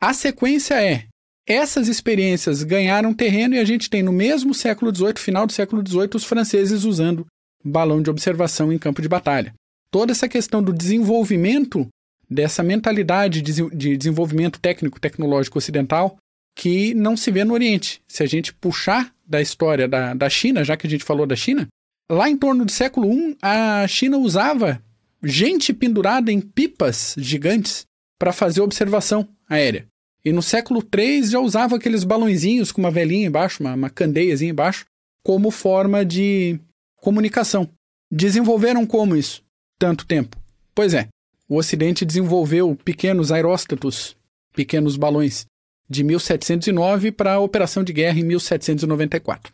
S3: A sequência é: essas experiências ganharam terreno e a gente tem no mesmo século XVIII, final do século XVIII, os franceses usando balão de observação em campo de batalha. Toda essa questão do desenvolvimento dessa mentalidade de desenvolvimento técnico tecnológico ocidental que não se vê no Oriente. Se a gente puxar da história da, da China, já que a gente falou da China, lá em torno do século I, a China usava gente pendurada em pipas gigantes para fazer observação aérea. E no século III já usava aqueles balãozinhos com uma velhinha embaixo, uma, uma candeiazinha embaixo, como forma de comunicação. Desenvolveram como isso? Tanto tempo. Pois é, o Ocidente desenvolveu pequenos aeróstatos, pequenos balões, de 1709 para a operação de guerra em 1794.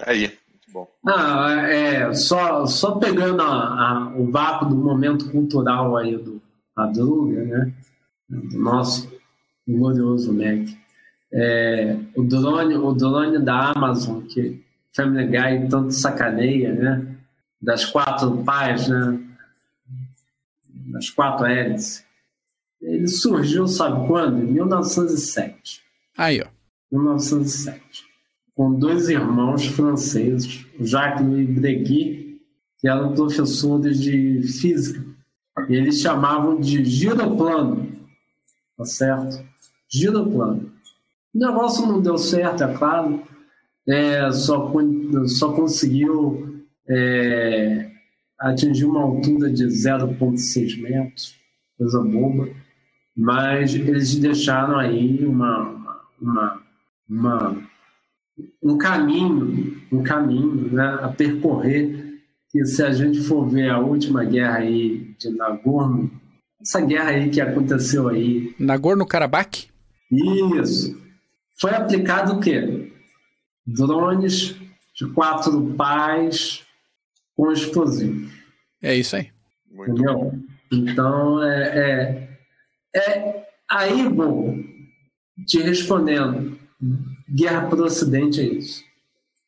S1: Aí, muito bom.
S2: Ah, é, só, só pegando a, a, o vácuo do momento cultural aí do Madruga, né? Do nosso glorioso Mac. É, o, drone, o drone da Amazon, que Family Guy tanto sacaneia, né? Das quatro pais, né? Das quatro hélices. Ele surgiu, sabe quando? Em 1907.
S3: Aí, ó.
S2: 1907. Com dois irmãos franceses, Jacques Louis Breguet, que eram professores de física. E eles chamavam de giroplano. Tá certo? Giroplano. O negócio não deu certo, é claro é, só, só conseguiu é, atingir uma altura de 0,6 metros, coisa boba, mas eles deixaram aí uma, uma, uma, um caminho, um caminho né, a percorrer que se a gente for ver a última guerra aí de Nagorno, essa guerra aí que aconteceu aí...
S3: Nagorno-Karabakh?
S2: Isso. Foi aplicado o quê? drones de quatro pás com explosivos.
S3: É isso aí.
S2: Muito Entendeu? Bom. Então, é, é, é, aí, bom, te respondendo, guerra para o Ocidente é isso.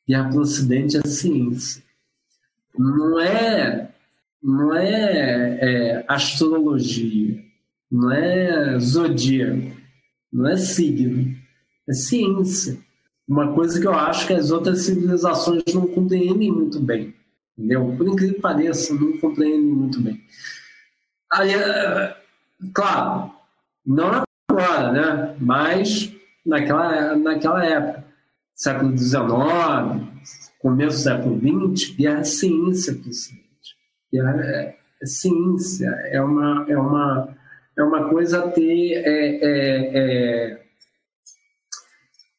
S2: Guerra para o Ocidente é ciência. Não é, não é, é astrologia, não é zodíaco, não é signo, é ciência. Uma coisa que eu acho que as outras civilizações não compreendem muito bem. Entendeu? Por incrível que pareça, não compreendem muito bem. Aí, é, claro, não agora, né? mas naquela, naquela época, século XIX, começo do século XX, guerra é ciência, presidente. Guerra é, é ciência, é uma, é uma, é uma coisa a ter. É, é,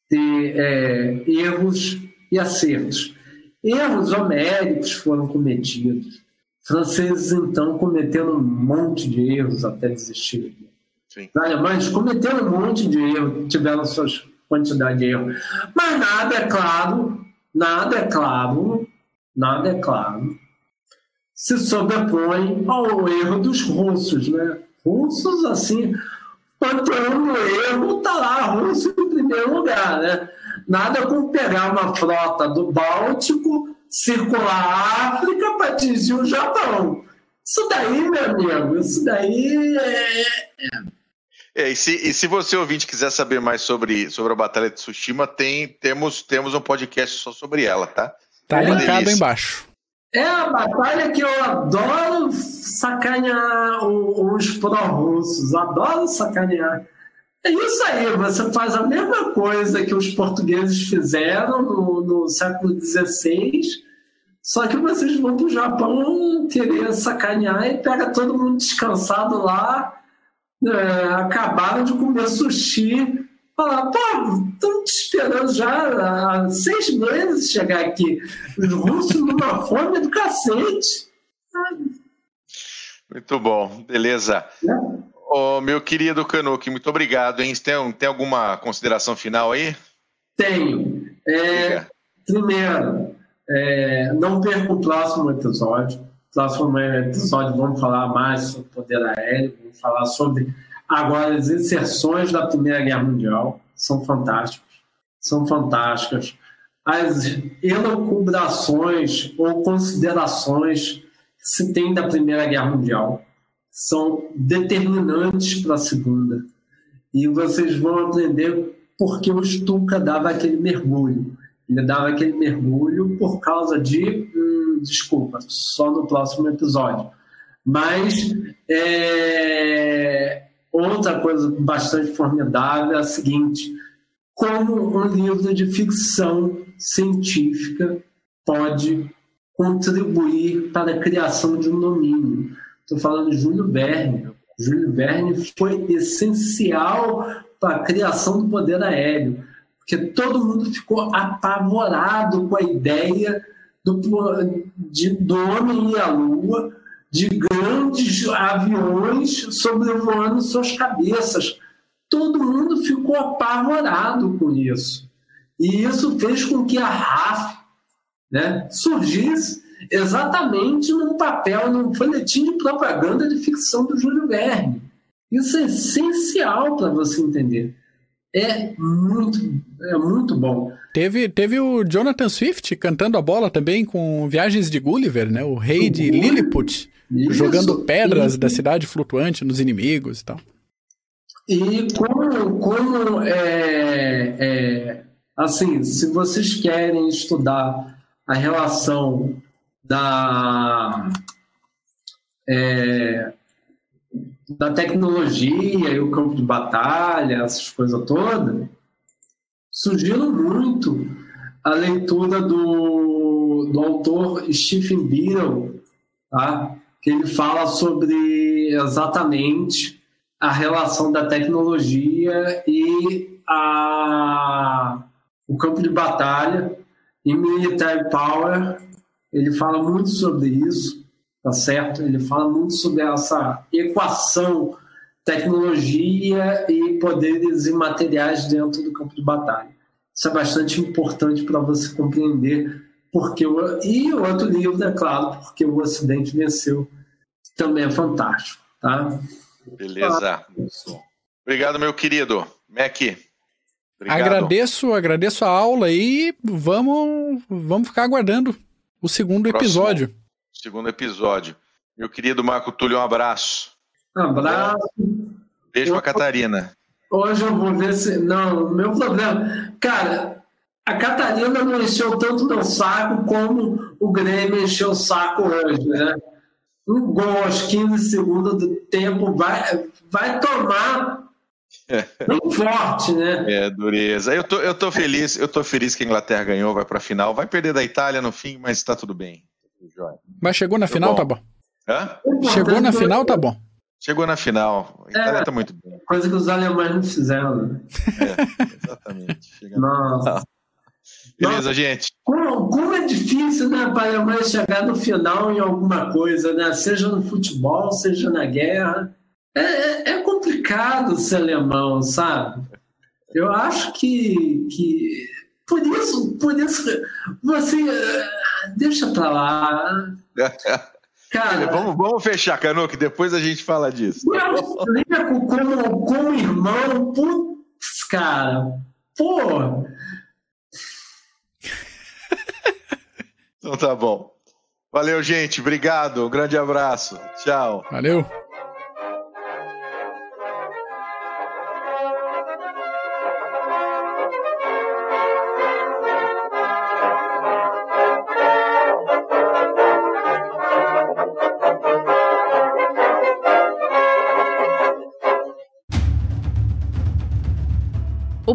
S2: ter erros e acertos. Erros homéricos foram cometidos. Franceses, então, cometeram um monte de erros até desistir. Sim. Os alemães cometeram um monte de erros, tiveram suas quantidade de erros. Mas nada, é claro, nada é claro, nada é claro, se sobrepõe ao erro dos russos, né? Russos, assim, quando o erro, tá lá, russo em primeiro lugar, né? Nada como pegar uma frota do Báltico, circular a África para atingir o Japão. Isso daí, meu amigo, isso daí é, é
S1: é, e, se, e se você ouvinte quiser saber mais sobre, sobre a Batalha de Tsushima, tem, temos, temos um podcast só sobre ela, tá?
S3: Tá é linkado embaixo.
S2: É a batalha que eu adoro sacanear os pró-russos, adoro sacanear. É isso aí, você faz a mesma coisa que os portugueses fizeram no, no século XVI, só que vocês vão para o Japão querer sacanear e pega todo mundo descansado lá é, acabaram de comer sushi. Falar, pô, estão te esperando já há seis meses chegar aqui. Os russos numa fome do cacete.
S1: Muito bom, beleza. É. Oh, meu querido Canuque, muito obrigado. Hein? Tem, tem alguma consideração final aí?
S2: Tenho. É, primeiro, é, não perca o próximo episódio próximo episódio vamos falar mais sobre o poder aéreo, vamos falar sobre agora as inserções da Primeira Guerra Mundial, são fantásticas, são fantásticas. As elucubrações ou considerações que se tem da Primeira Guerra Mundial são determinantes para a Segunda. E vocês vão aprender por que o Stuka dava aquele mergulho. Ele dava aquele mergulho por causa de desculpa, só no próximo episódio. Mas é, outra coisa bastante formidável é a seguinte: como um livro de ficção científica pode contribuir para a criação de um domínio. Estou falando de Júlio Verne. Júlio Verne foi essencial para a criação do poder aéreo, porque todo mundo ficou apavorado com a ideia do, de, do homem e a lua, de grandes aviões sobrevoando suas cabeças. Todo mundo ficou apavorado com isso. E isso fez com que a RAF né, surgisse exatamente num papel, num folhetim de propaganda de ficção do Júlio Verne. Isso é essencial para você entender. É muito, é muito bom.
S3: Teve, teve o Jonathan Swift cantando a bola também com Viagens de Gulliver, né? O rei de Lilliput, Isso. jogando pedras da cidade flutuante nos inimigos e tal.
S2: E como, como é, é, assim, se vocês querem estudar a relação da é, da tecnologia e o campo de batalha, essas coisas todas, sugiro muito a leitura do, do autor Stephen Beadle, tá? que ele fala sobre exatamente a relação da tecnologia e a, o campo de batalha e military power. Ele fala muito sobre isso tá certo? Ele fala muito sobre essa equação tecnologia e poderes imateriais dentro do campo de batalha. Isso é bastante importante para você compreender porque o... e o outro livro, é claro, porque o Ocidente venceu, também é fantástico, tá?
S1: Beleza. Obrigado, meu querido. Mac.
S3: Obrigado. Agradeço, agradeço a aula e vamos, vamos ficar aguardando o segundo Próximo. episódio
S1: segundo episódio. Meu querido Marco Túlio, um abraço.
S2: Um abraço.
S1: Beijo pra Catarina.
S2: Hoje eu vou ver se. Não, meu problema. Cara, a Catarina não encheu tanto meu saco como o Grêmio encheu o saco hoje, né? Um gol aos 15 segundos do tempo vai, vai tomar Bem forte, né?
S1: É, dureza. Eu tô, eu tô feliz, eu tô feliz que a Inglaterra ganhou, vai pra final. Vai perder da Itália no fim, mas tá tudo bem.
S3: Mas chegou na final, bom. tá bom. Hã? Chegou na final, tá bom.
S1: Chegou na final. A Itália é, tá muito bem.
S2: Coisa que os alemães não fizeram, né?
S1: É, exatamente. Nossa. Beleza, Nossa. gente.
S2: Como, como, é difícil, né, para a Alemanha chegar no final em alguma coisa, né? Seja no futebol, seja na guerra. É, é, é complicado ser alemão, sabe? Eu acho que, que por isso, por isso, você eh, deixa pra lá.
S1: Cara, vamos, vamos fechar, Cano, que depois a gente fala disso.
S2: Como, como, como irmão, putz, cara, pô.
S1: Então tá bom. Valeu, gente. Obrigado. Um grande abraço. Tchau.
S3: Valeu.